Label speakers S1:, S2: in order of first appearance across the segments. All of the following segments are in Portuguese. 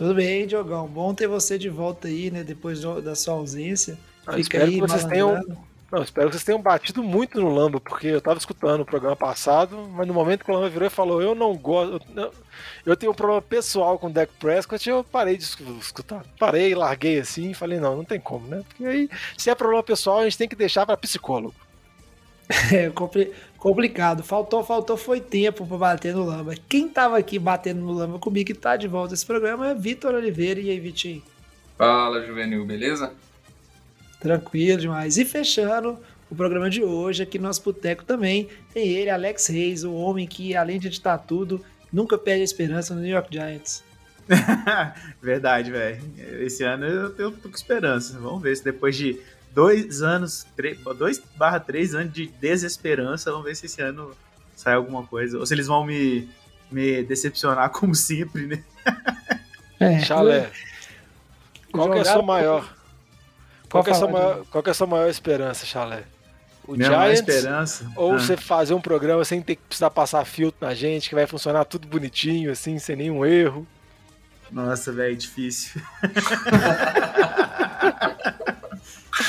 S1: Tudo bem, Diogão. Bom ter você de volta aí, né? Depois da sua ausência.
S2: Ah, espero
S1: aí,
S2: que vocês tenham. Não, espero que vocês tenham batido muito no Lamba, porque eu tava escutando o programa passado, mas no momento que o Lamba virou e falou, eu não gosto. Eu, eu tenho um problema pessoal com o Deck Prescott, eu parei de escutar. Parei, larguei assim e falei, não, não tem como, né? Porque aí, se é problema pessoal, a gente tem que deixar para psicólogo.
S1: É complicado. Faltou, faltou, foi tempo para bater no Lamba. Quem tava aqui batendo no Lamba comigo e tá de volta esse programa é Vitor Oliveira. E aí, Vitinho?
S3: Fala, Juvenil, beleza?
S1: Tranquilo demais. E fechando o programa de hoje, aqui no nosso boteco também, tem ele, Alex Reis, o homem que, além de editar tudo, nunca perde a esperança no New York Giants.
S4: Verdade, velho. Esse ano eu tenho, tô com esperança. Vamos ver se depois de dois anos, dois barra três anos de desesperança. Vamos ver se esse ano sai alguma coisa. Ou se eles vão me, me decepcionar como sempre, né?
S2: É, Chalé. Qual que é a sua maior? Qual que, é a sua maior, qual que é a sua maior esperança, Chalé?
S4: O Minha Giants, esperança.
S2: Ou ah. você fazer um programa sem ter que precisar passar filtro na gente, que vai funcionar tudo bonitinho, assim, sem nenhum erro.
S4: Nossa, velho, difícil.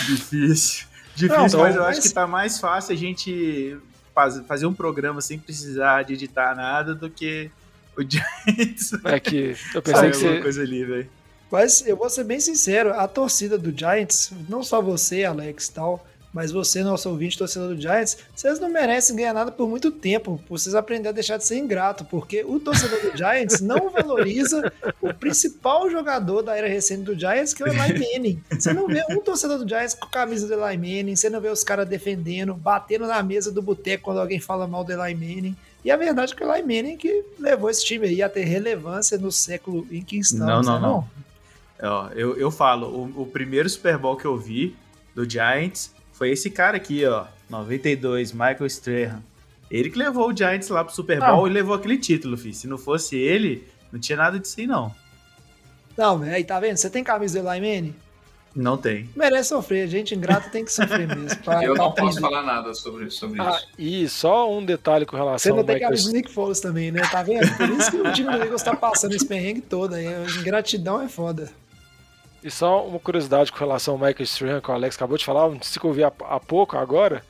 S4: Difícil. Difícil, não, mas eu mas... acho que tá mais fácil a gente fazer um programa sem precisar de editar nada do que o Giants.
S2: É que eu pensei que
S4: você... coisa ali, velho.
S1: Mas eu vou ser bem sincero, a torcida do Giants, não só você, Alex e tal, mas você, nosso ouvinte, torcedor do Giants, vocês não merecem ganhar nada por muito tempo. Vocês aprenderam a deixar de ser ingrato, porque o torcedor do Giants não valoriza o principal jogador da era recente do Giants, que é o Eli Manning. Você não vê um torcedor do Giants com a camisa do Eli Manning, você não vê os caras defendendo, batendo na mesa do boteco quando alguém fala mal do Eli Manning. E a verdade é que o Eli Manning que levou esse time aí a ter relevância no século em que estamos.
S4: Não, não, não. não. Eu, eu falo, o, o primeiro Super Bowl que eu vi do Giants foi esse cara aqui, ó, 92, Michael Strahan. Ele que levou o Giants lá pro Super Bowl ah. e levou aquele título, filho. Se não fosse ele, não tinha nada disso aí, não.
S1: Não, velho, tá vendo? Você tem camisa do Manning?
S4: Não tem.
S1: Merece sofrer, gente ingrata tem que sofrer mesmo.
S3: Eu não posso falar nada sobre, sobre ah, isso.
S2: E só um detalhe com relação
S1: Você não tem camisa do Nick Foles também, né? Tá vendo? Por isso que o time do Eagles tá passando esse perrengue todo aí. Ingratidão é foda.
S2: E só uma curiosidade com relação ao Michael Strahan, que o Alex acabou de falar, não sei que eu vi há, há pouco agora,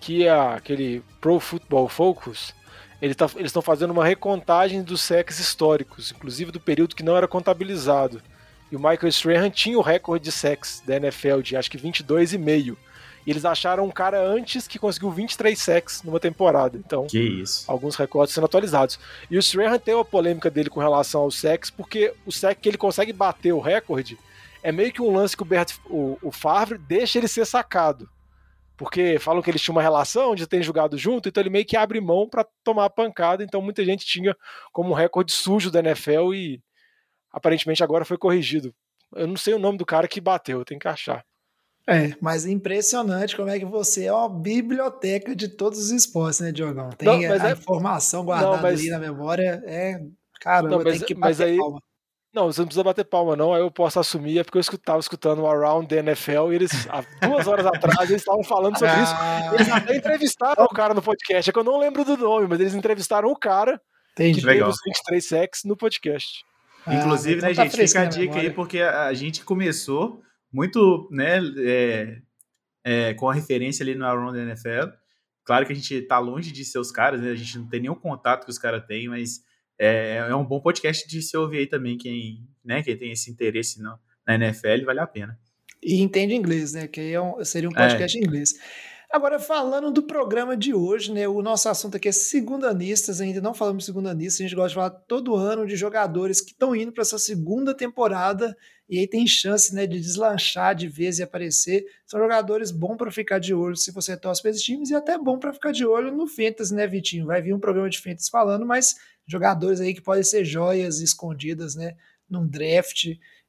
S2: que é aquele Pro Football Focus, ele tá, eles estão fazendo uma recontagem dos sacks históricos, inclusive do período que não era contabilizado. E o Michael Strahan tinha o recorde de sacks da NFL de acho que 22,5. E eles acharam um cara antes que conseguiu 23 sacks numa temporada. Então,
S4: que isso.
S2: alguns recordes sendo atualizados. E o Strahan tem uma polêmica dele com relação aos sacks, porque o sack que ele consegue bater o recorde é meio que um lance que o, Bert, o, o Favre deixa ele ser sacado. Porque falam que eles tinham uma relação de terem jogado junto, então ele meio que abre mão para tomar a pancada. Então muita gente tinha como um recorde sujo da NFL e aparentemente agora foi corrigido. Eu não sei o nome do cara que bateu, tem que achar.
S1: É, mas é impressionante como é que você é uma biblioteca de todos os esportes, né, Diogão? Tem não, a, é... informação guardada não, mas... ali na memória, é. Cara, não, mas, tem que bater mas aí, palma.
S2: Não, você não precisa bater palma, não. Aí eu posso assumir, é porque eu estava escutando o Around the NFL e eles, há duas horas atrás, eles estavam falando sobre isso. Ah. Eles até entrevistaram o cara no podcast. É que eu não lembro do nome, mas eles entrevistaram o cara Entendi. que Legal. teve os 23 sex no podcast.
S4: Ah, Inclusive, então né, tá gente, fica a dica aí, porque a gente começou muito, né, é, é, com a referência ali no Around the NFL. Claro que a gente tá longe de ser os caras, né? A gente não tem nenhum contato que os caras têm, mas é, é um bom podcast de se ouvir aí também, quem, né, quem tem esse interesse no, na NFL, vale a pena.
S1: E entende inglês, né? Que aí é um, seria um podcast é. em inglês. Agora, falando do programa de hoje, né? O nosso assunto aqui é segundanistas, ainda não falamos segundanistas, a gente gosta de falar todo ano de jogadores que estão indo para essa segunda temporada e aí tem chance né, de deslanchar de vez e aparecer. São jogadores bons para ficar de olho se você torce para esses times e até bom para ficar de olho no Fantasy, né, Vitinho? Vai vir um programa de Fantasy falando, mas jogadores aí que podem ser joias escondidas, né, num draft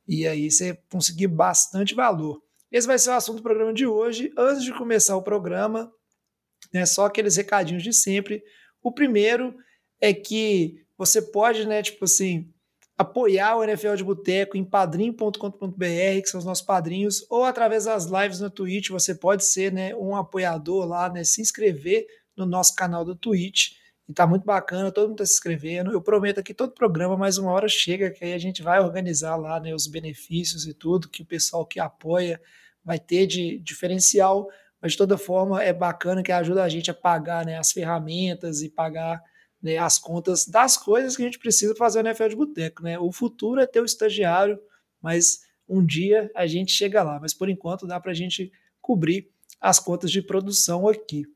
S1: e aí você conseguir bastante valor. Esse vai ser o assunto do programa de hoje. Antes de começar o programa, né, só aqueles recadinhos de sempre. O primeiro é que você pode, né, tipo assim, apoiar o NFL de Boteco em padrim.com.br, que são os nossos padrinhos, ou através das lives no Twitch, você pode ser né, um apoiador lá, né, se inscrever no nosso canal do Twitch. E tá muito bacana, todo mundo tá se inscrevendo. Eu prometo que todo programa, mais uma hora chega, que aí a gente vai organizar lá né, os benefícios e tudo, que o pessoal que apoia vai ter de diferencial. Mas de toda forma é bacana que ajuda a gente a pagar né, as ferramentas e pagar né, as contas das coisas que a gente precisa fazer no NFL de Boteco. Né? O futuro é ter o estagiário, mas um dia a gente chega lá. Mas por enquanto dá para a gente cobrir as contas de produção aqui.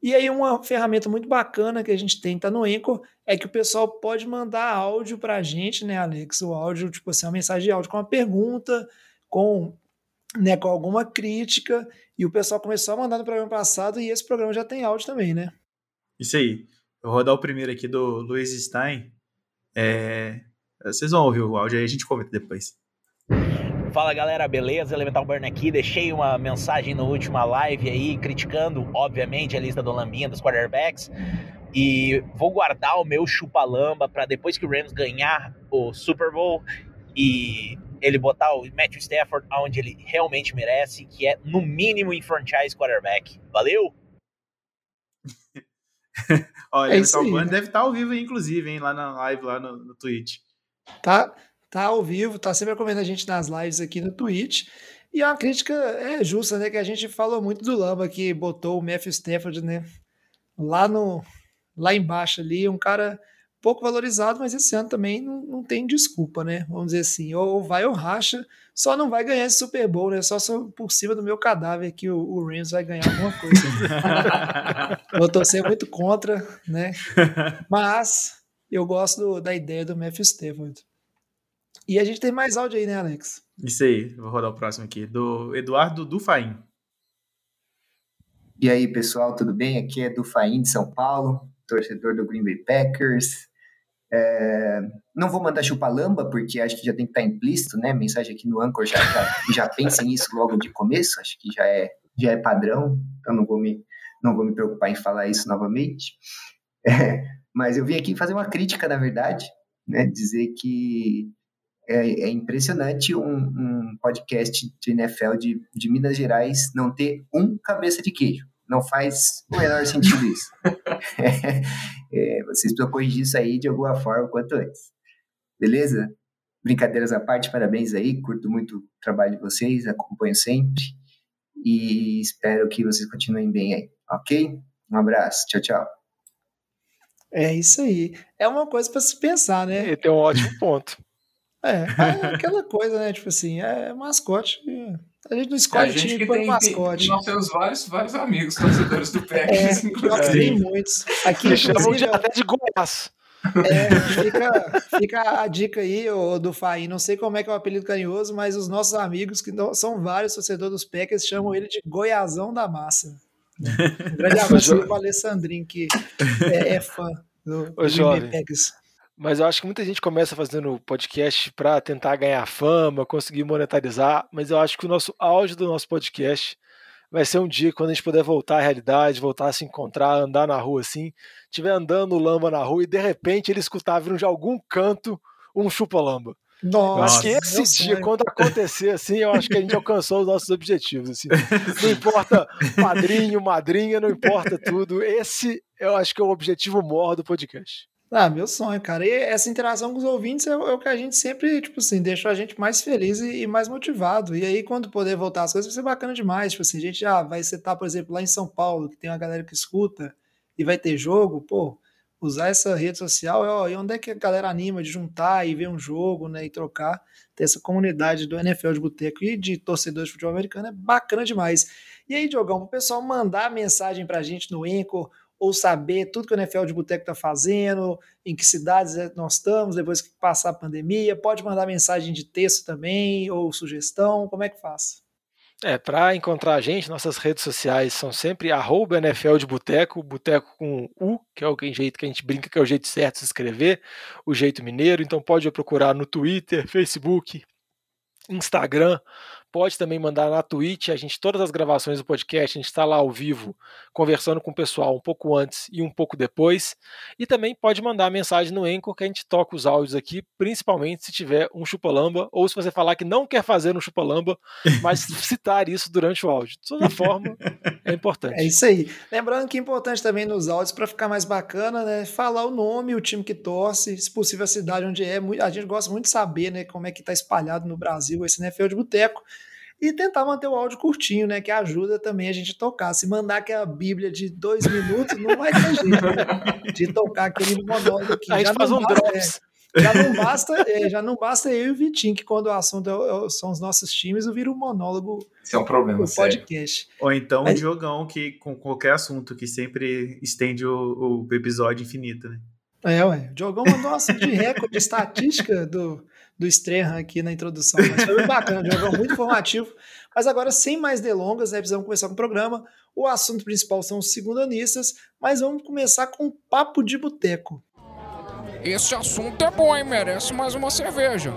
S1: E aí uma ferramenta muito bacana que a gente tem tá no Anchor é que o pessoal pode mandar áudio para a gente, né, Alex? O áudio, tipo assim, uma mensagem de áudio com uma pergunta, com, né, com alguma crítica. E o pessoal começou a mandar no programa passado e esse programa já tem áudio também, né?
S4: Isso aí. Eu vou rodar o primeiro aqui do Luiz Stein. É... Vocês vão ouvir o áudio aí, a gente comenta depois.
S5: Fala galera, beleza? Elemental Burn aqui. Deixei uma mensagem na última live aí, criticando, obviamente, a lista do Lambinha dos quarterbacks. E vou guardar o meu chupalamba para depois que o Rams ganhar o Super Bowl e ele botar o Matthew Stafford onde ele realmente merece, que é no mínimo em franchise quarterback. Valeu!
S4: Olha, é o Band deve estar tá ao vivo, inclusive, hein, lá na live, lá no, no Twitch.
S1: Tá, tá ao vivo, tá sempre acompanhando a gente nas lives aqui no Twitch. E a crítica é justa, né? Que a gente falou muito do Lamba que botou o Matthew Stafford, né? Lá no lá embaixo ali, um cara pouco valorizado, mas esse ano também não, não tem desculpa, né? Vamos dizer assim, ou vai ou racha, só não vai ganhar esse Super Bowl, né? Só por cima do meu cadáver que o, o Rams vai ganhar alguma coisa. Vou torcer muito contra, né? Mas eu gosto do, da ideia do Matthew Stafford. E a gente tem mais áudio aí, né, Alex?
S4: Isso aí, vou rodar o próximo aqui, do Eduardo Dufaim.
S6: E aí, pessoal, tudo bem? Aqui é Dufaim de São Paulo, torcedor do Green Bay Packers. É, não vou mandar chupa-lamba, porque acho que já tem que estar implícito, né? Mensagem aqui no Anchor já, já, já pensem nisso logo de começo, acho que já é, já é padrão, então não vou me, não vou me preocupar em falar isso novamente. É, mas eu vim aqui fazer uma crítica, na verdade, né? Dizer que é, é impressionante um, um, podcast de NFL de, de Minas Gerais não ter um cabeça de queijo. Não faz o menor sentido isso. é, vocês precisam corrigir isso aí de alguma forma quanto antes. Beleza? Brincadeiras à parte, parabéns aí. Curto muito o trabalho de vocês, acompanho sempre. E espero que vocês continuem bem aí, ok? Um abraço, tchau, tchau.
S1: É isso aí. É uma coisa para se pensar, né?
S2: E tem um ótimo ponto.
S1: É, é aquela coisa, né? Tipo assim, é mascote. A gente não escolhe
S3: a gente time que tem, mascote. Nós temos vários, vários amigos torcedores do Packers, é, inclusive.
S1: Tem muitos. Aqui,
S2: chamam de, até de Goiás.
S1: É, fica, fica a dica aí do Fai. Não sei como é que é o apelido carinhoso, mas os nossos amigos, que não, são vários torcedores dos Packers, chamam ele de Goiazão da Massa. Um grande abraço para o Alessandrinho, que é, é fã do, do Packers.
S2: Mas eu acho que muita gente começa fazendo podcast para tentar ganhar fama, conseguir monetarizar, mas eu acho que o nosso auge do nosso podcast vai ser um dia quando a gente puder voltar à realidade, voltar a se encontrar, andar na rua assim, estiver andando lamba na rua e de repente ele escutar vindo de algum canto um chupa-lamba.
S1: Nossa,
S2: eu acho que esse dia, sonho. quando acontecer assim, eu acho que a gente alcançou os nossos objetivos. Assim. Não importa padrinho, madrinha, não importa tudo. Esse eu acho que é o objetivo maior do podcast.
S1: Ah, meu sonho, cara. E essa interação com os ouvintes é, o é que a gente sempre, tipo assim, deixa a gente mais feliz e, e, mais motivado. E aí, quando poder voltar as coisas, vai ser bacana demais. Tipo assim, a gente já vai setar, por exemplo, lá em São Paulo, que tem uma galera que escuta e vai ter jogo, pô, usar essa rede social, é, ó, e onde é que a galera anima de juntar e ver um jogo, né, e trocar, ter essa comunidade do NFL de boteco e de torcedores de futebol americano é bacana demais. E aí, Diogão, o pessoal mandar mensagem pra gente no Enco ou saber tudo que o NFL de Boteco está fazendo, em que cidades é, nós estamos depois que passar a pandemia. Pode mandar mensagem de texto também, ou sugestão, como é que faz?
S2: É, para encontrar a gente, nossas redes sociais são sempre arroba NFL de Boteco, Boteco com U, que é o jeito que a gente brinca que é o jeito certo de se escrever, o jeito mineiro, então pode procurar no Twitter, Facebook, Instagram, pode também mandar na Twitch. A gente, todas as gravações do podcast, a gente está lá ao vivo, conversando com o pessoal um pouco antes e um pouco depois. E também pode mandar mensagem no Anchor, que a gente toca os áudios aqui, principalmente se tiver um chupalamba, ou se você falar que não quer fazer um chupalamba, mas citar isso durante o áudio. De toda forma, é importante.
S1: É isso aí. Lembrando que é importante também nos áudios, para ficar mais bacana, né? Falar o nome, o time que torce, se possível a cidade onde é. A gente gosta muito de saber, né? Como é que está espalhado no Brasil esse NFL de boteco e tentar manter o áudio curtinho, né? Que ajuda também a gente a tocar. Se mandar aquela Bíblia de dois minutos, não vai ter jeito né? de tocar aquele monólogo aqui.
S2: A gente
S1: já
S2: faz um
S1: basta,
S2: drops.
S1: É, já não basta, é, já não basta eu e o Vitinho, que quando o assunto é, é são os nossos times, eu viro um monólogo.
S3: Isso é um problema.
S1: O podcast.
S4: Ou então Mas... um jogão que com qualquer assunto que sempre estende o, o episódio infinito, né?
S1: É, ué. O Diogão mandou um assunto de recorde de estatística do, do Strahan aqui na introdução. Mas foi muito bacana, jogão muito informativo. Mas agora, sem mais delongas, né, precisamos começar com o programa. O assunto principal são os segundanistas, mas vamos começar com um papo de boteco.
S7: Esse assunto é bom, hein? Merece mais uma cerveja.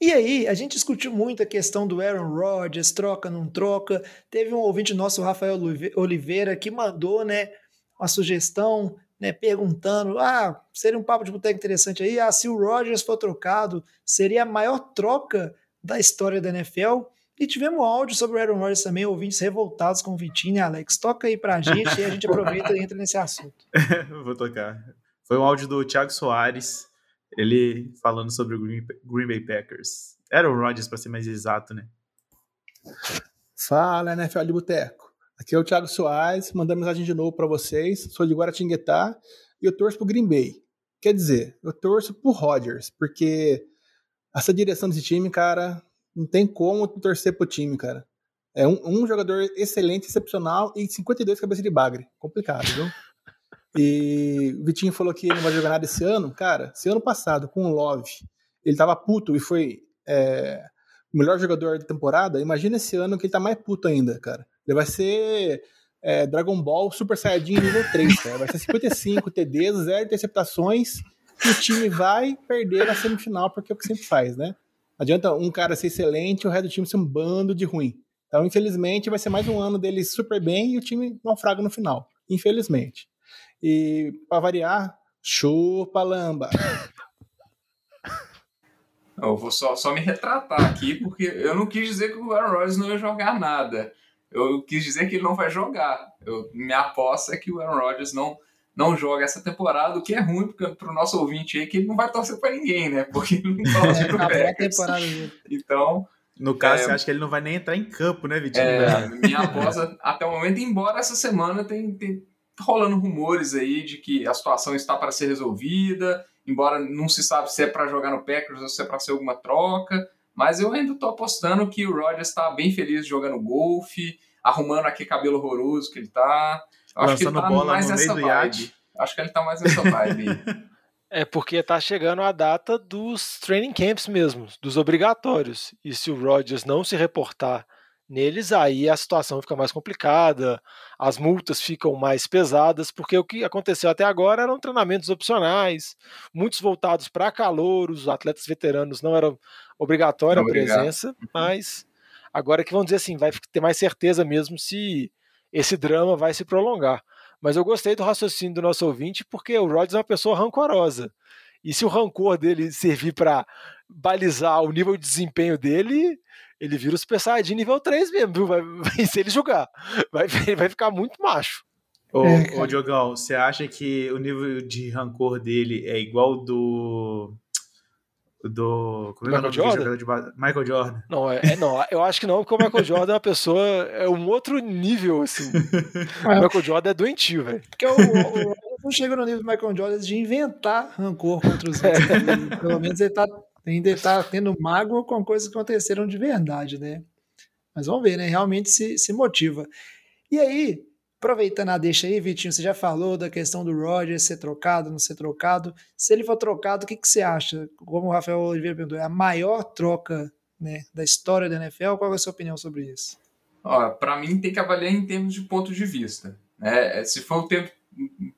S1: E aí, a gente discutiu muito a questão do Aaron Rodgers, troca, não troca. Teve um ouvinte nosso, Rafael Oliveira, que mandou, né, uma sugestão né, perguntando: ah, seria um papo de boteco interessante aí. Ah, se o Rogers for trocado, seria a maior troca da história da NFL. E tivemos um áudio sobre o Aaron Rodgers também, ouvintes revoltados com o Vitinho e Alex. Toca aí pra gente e a gente aproveita e entra nesse assunto.
S4: Vou tocar. Foi um áudio do Thiago Soares, ele falando sobre o Green, Green Bay Packers. Aaron Rodgers, para ser mais exato, né?
S8: Fala, NFL de Boteco. Aqui é o Thiago Soares, mandando mensagem de novo para vocês. Sou de Guaratinguetá e eu torço pro Green Bay. Quer dizer, eu torço pro Rodgers, porque essa direção desse time, cara, não tem como torcer pro time, cara. É um, um jogador excelente, excepcional e 52 cabeças de bagre. Complicado, viu? E o Vitinho falou que ele não vai jogar nada esse ano. Cara, esse ano passado, com o Love, ele tava puto e foi é, o melhor jogador da temporada. Imagina esse ano que ele tá mais puto ainda, cara. Ele vai ser é, Dragon Ball Super Saiyajin nível 3, cara. Vai ser 55 TDs, zero interceptações, e o time vai perder na semifinal, porque é o que sempre faz, né? Não adianta um cara ser excelente e o resto do time ser um bando de ruim. Então, infelizmente, vai ser mais um ano dele super bem e o time naufraga no final. Infelizmente. E, para variar, chupa lamba.
S3: Eu vou só, só me retratar aqui, porque eu não quis dizer que o Aaron Rodgers não ia jogar nada. Eu quis dizer que ele não vai jogar. Eu, minha aposta é que o Aaron Rodgers não, não joga essa temporada, o que é ruim para o nosso ouvinte aí, que ele não vai torcer para ninguém, né? Porque ele não torce pro Packers. Então...
S4: No caso, é, você acha que ele não vai nem entrar em campo, né, Vitinho?
S3: É, minha aposta, até o momento, embora essa semana tem, tem rolando rumores aí de que a situação está para ser resolvida, embora não se sabe se é para jogar no Packers ou se é para ser alguma troca, mas eu ainda tô apostando que o Rodgers está bem feliz jogando golfe, arrumando aquele cabelo horroroso que ele tá. Eu acho que ele tá mais nessa vibe. Acho que ele tá mais nessa vibe.
S2: É porque tá chegando a data dos training camps mesmo, dos obrigatórios. E se o Rodgers não se reportar neles, aí a situação fica mais complicada, as multas ficam mais pesadas, porque o que aconteceu até agora eram treinamentos opcionais, muitos voltados para calouros, atletas veteranos não eram obrigatória a presença, uhum. mas agora que vamos dizer assim, vai ter mais certeza mesmo se esse drama vai se prolongar. Mas eu gostei do raciocínio do nosso ouvinte, porque o Rodgers é uma pessoa rancorosa. E se o rancor dele servir para balizar o nível de desempenho dele, ele vira o Super Saiyajin nível 3 mesmo, viu? Vai, vai, se ele jogar, vai, vai ficar muito macho.
S4: Ô, é, ô Diogão, você acha que o nível de rancor dele é igual do do. Como é Michael Jordan? De Michael Jordan.
S2: Não, é, é, não, eu acho que não, porque o Michael Jordan é uma pessoa. É um outro nível, assim. o Michael Jordan é doentio, velho.
S1: Porque o, o, não chega no nível do Michael Jordan de inventar rancor contra os outros. Né? Pelo menos ele tá, ainda tá tendo mágoa com coisas que aconteceram de verdade, né? Mas vamos ver, né? Realmente se, se motiva. E aí, Aproveitando a deixa aí, Vitinho, você já falou da questão do Roger ser trocado, não ser trocado. Se ele for trocado, o que, que você acha? Como o Rafael Oliveira perguntou, é a maior troca né, da história da NFL? Qual é a sua opinião sobre isso?
S3: Para mim, tem que avaliar em termos de ponto de vista. Né? Se for o tempo,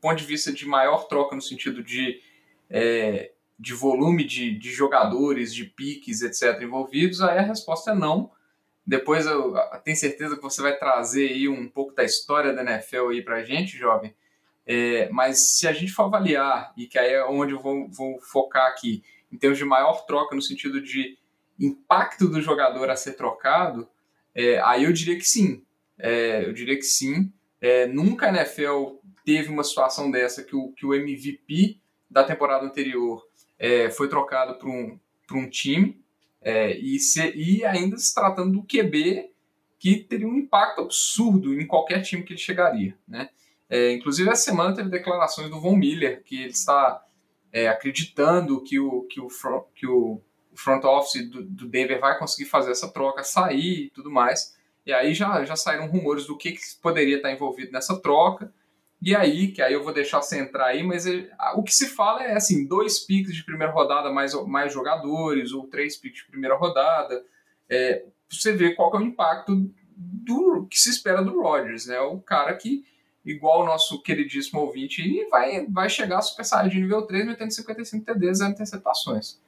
S3: ponto de vista de maior troca no sentido de, é, de volume de, de jogadores, de piques, etc., envolvidos, aí a resposta é não. Depois eu, eu tenho certeza que você vai trazer aí um pouco da história da NFL aí pra gente, jovem. É, mas se a gente for avaliar, e que aí é onde eu vou, vou focar aqui, em termos de maior troca no sentido de impacto do jogador a ser trocado, é, aí eu diria que sim. É, eu diria que sim. É, nunca a NFL teve uma situação dessa que o, que o MVP da temporada anterior é, foi trocado para um, um time é, e, se, e ainda se tratando do QB que teria um impacto absurdo em qualquer time que ele chegaria. Né? É, inclusive, essa semana teve declarações do Von Miller que ele está é, acreditando que o, que o, que o front office do, do Denver vai conseguir fazer essa troca, sair e tudo mais. E aí já, já saíram rumores do que, que poderia estar envolvido nessa troca. E aí, que aí eu vou deixar você entrar aí, mas ele, o que se fala é assim, dois picks de primeira rodada mais, mais jogadores, ou três picks de primeira rodada. É, você vê qual é o impacto do que se espera do Rodgers, né? O cara que, igual o nosso queridíssimo ouvinte, vai, vai chegar a Super Saiyajin nível 3, metendo 55 TDs e interceptações.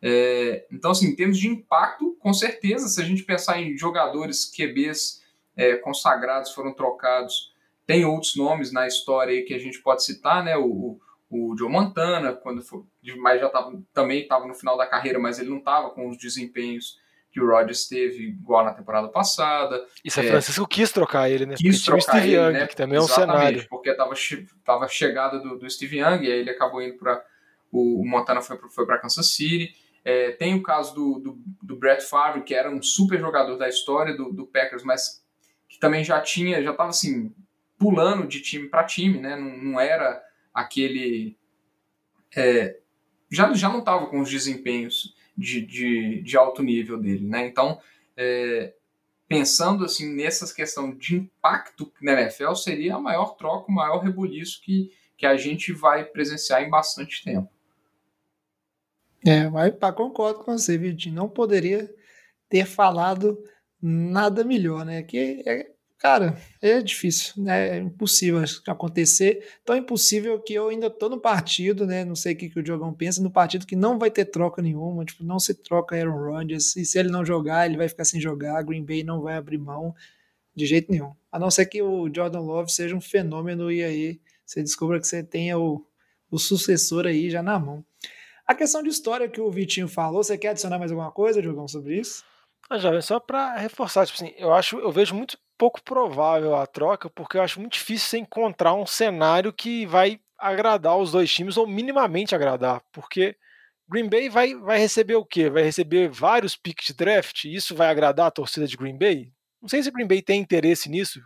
S3: É, então, assim, em termos de impacto, com certeza, se a gente pensar em jogadores QBs é, consagrados foram trocados, tem outros nomes na história aí que a gente pode citar, né? O, o Joe Montana, quando foi, mas já tava, também estava no final da carreira, mas ele não estava com os desempenhos que o Rodgers teve igual na temporada passada.
S2: E São é, Francisco quis trocar ele, né? Quis trocar o Steve ele, Young, né? que também é um cenário.
S3: Porque estava tava chegada do, do Steve Young, e aí ele acabou indo para o, o Montana foi, foi para Kansas City. É, tem o caso do, do, do, Brett Favre, que era um super jogador da história do, do Packers, mas que também já tinha, já estava assim, pulando de time para time, né? Não, não, era aquele. É, já, já não estava com os desempenhos de, de, de, alto nível dele, né? Então, é, pensando assim nessas questões de impacto na NFL, seria a maior troca, o maior rebuliço que, que a gente vai presenciar em bastante tempo.
S1: É, mas pá, concordo com você, Vitinho. Não poderia ter falado nada melhor, né? Que é, cara, é difícil, né? É impossível acontecer. Tão impossível que eu ainda tô no partido, né? Não sei o que, que o Diogão pensa, no partido que não vai ter troca nenhuma, tipo, não se troca Aaron Rodgers, e se ele não jogar, ele vai ficar sem jogar, Green Bay não vai abrir mão de jeito nenhum. A não ser que o Jordan Love seja um fenômeno e aí você descubra que você tenha o, o sucessor aí já na mão. A questão de história que o Vitinho falou, você quer adicionar mais alguma coisa, Diogão, sobre isso?
S2: Ah, já, só para reforçar, tipo assim, eu acho, eu vejo muito pouco provável a troca, porque eu acho muito difícil você encontrar um cenário que vai agradar os dois times ou minimamente agradar, porque Green Bay vai, vai receber o quê? Vai receber vários picks de draft? E isso vai agradar a torcida de Green Bay? Não sei se Green Bay tem interesse nisso,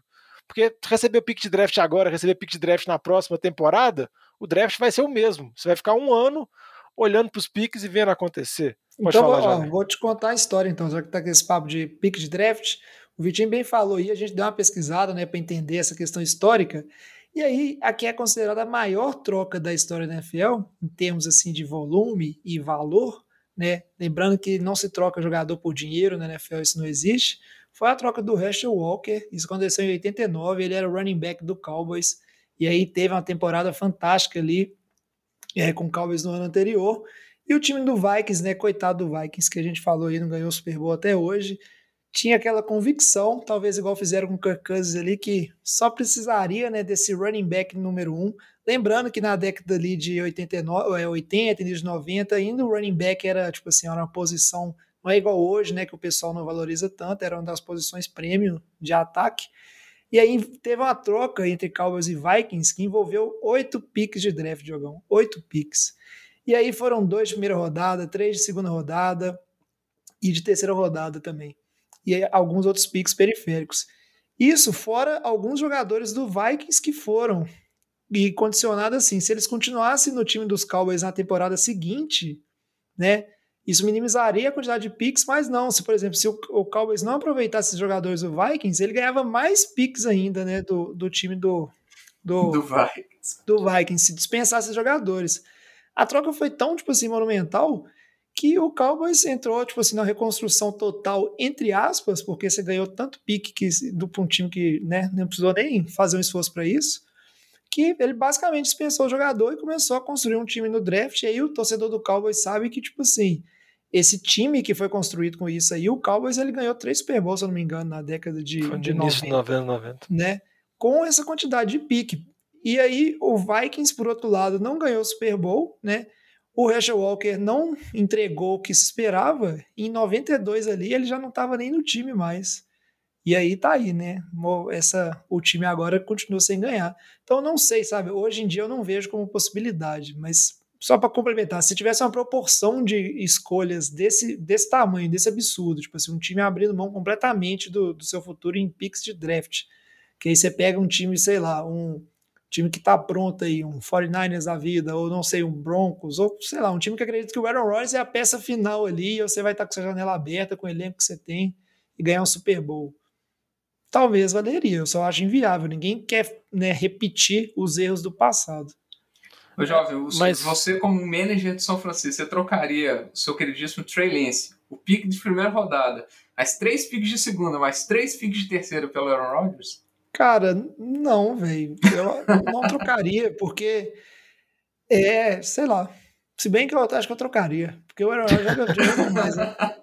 S2: porque receber o pick de draft agora, receber pick de draft na próxima temporada, o draft vai ser o mesmo. Você vai ficar um ano olhando para os piques e vendo acontecer.
S1: Pode então, falar, ó, vou te contar a história, então, já que tá com esse papo de pique de draft. O Vitinho bem falou aí, a gente deu uma pesquisada né, para entender essa questão histórica. E aí, aqui é considerada a maior troca da história da NFL, em termos assim de volume e valor, né? Lembrando que não se troca jogador por dinheiro na NFL, isso não existe. Foi a troca do Herschel Walker, isso aconteceu em 89, ele era o running back do Cowboys, e aí teve uma temporada fantástica ali, é, com o Cowboys no ano anterior. E o time do Vikings, né? Coitado do Vikings, que a gente falou aí, não ganhou o Super Bowl até hoje. Tinha aquela convicção, talvez igual fizeram com o Kirk Cousins ali, que só precisaria né, desse running back número um. Lembrando que na década ali de 89, 80, início de 90, ainda o running back era, tipo assim, era uma posição, não é igual hoje, né? Que o pessoal não valoriza tanto, era uma das posições premium de ataque. E aí teve uma troca entre Cowboys e Vikings que envolveu oito picks de draft, jogão. Oito picks. E aí foram dois de primeira rodada, três de segunda rodada e de terceira rodada também. E alguns outros picks periféricos. Isso fora alguns jogadores do Vikings que foram. E condicionado assim, se eles continuassem no time dos Cowboys na temporada seguinte, né? Isso minimizaria a quantidade de picks, mas não. Se, por exemplo, se o, o Cowboys não aproveitasse os jogadores do Vikings, ele ganhava mais picks ainda, né? Do, do time do,
S3: do, do Vikings.
S1: Do Vikings, se dispensasse os jogadores. A troca foi tão, tipo assim, monumental que o Cowboys entrou, tipo assim, na reconstrução total, entre aspas, porque você ganhou tanto pique que, do, um time que né, não precisou nem fazer um esforço para isso, que ele basicamente dispensou o jogador e começou a construir um time no draft. E aí o torcedor do Cowboys sabe que, tipo assim, esse time que foi construído com isso aí, o Cowboys ele ganhou três Super Bowls, se eu não me engano, na década de,
S2: foi
S1: de
S2: início
S1: 90,
S2: 90, 90.
S1: Né? Com essa quantidade de pique. E aí o Vikings, por outro lado, não ganhou o Super Bowl, né? O Herschel Walker não entregou o que se esperava. Em 92 ali, ele já não estava nem no time mais. E aí tá aí, né? Essa, o time agora continua sem ganhar. Então não sei, sabe? Hoje em dia eu não vejo como possibilidade, mas só para complementar, se tivesse uma proporção de escolhas desse, desse tamanho, desse absurdo, tipo assim, um time abrindo mão completamente do, do seu futuro em picks de draft, que aí você pega um time, sei lá, um time que tá pronto aí, um 49ers da vida, ou não sei, um Broncos, ou sei lá, um time que acredita que o Aaron Rodgers é a peça final ali, e você vai estar tá com sua janela aberta, com o elenco que você tem, e ganhar um Super Bowl talvez valeria. Eu só acho inviável. Ninguém quer né, repetir os erros do passado.
S3: Ô, Jovem, Mas... você como manager de São Francisco, você trocaria o seu queridíssimo Trey Lance, o pique de primeira rodada, as três piques de segunda, mais três piques de terceira pelo Aaron Rodgers?
S1: Cara, não, velho. Eu não trocaria, porque é, sei lá. Se bem que eu acho que eu trocaria, porque o Aaron Rodgers joga mais, né?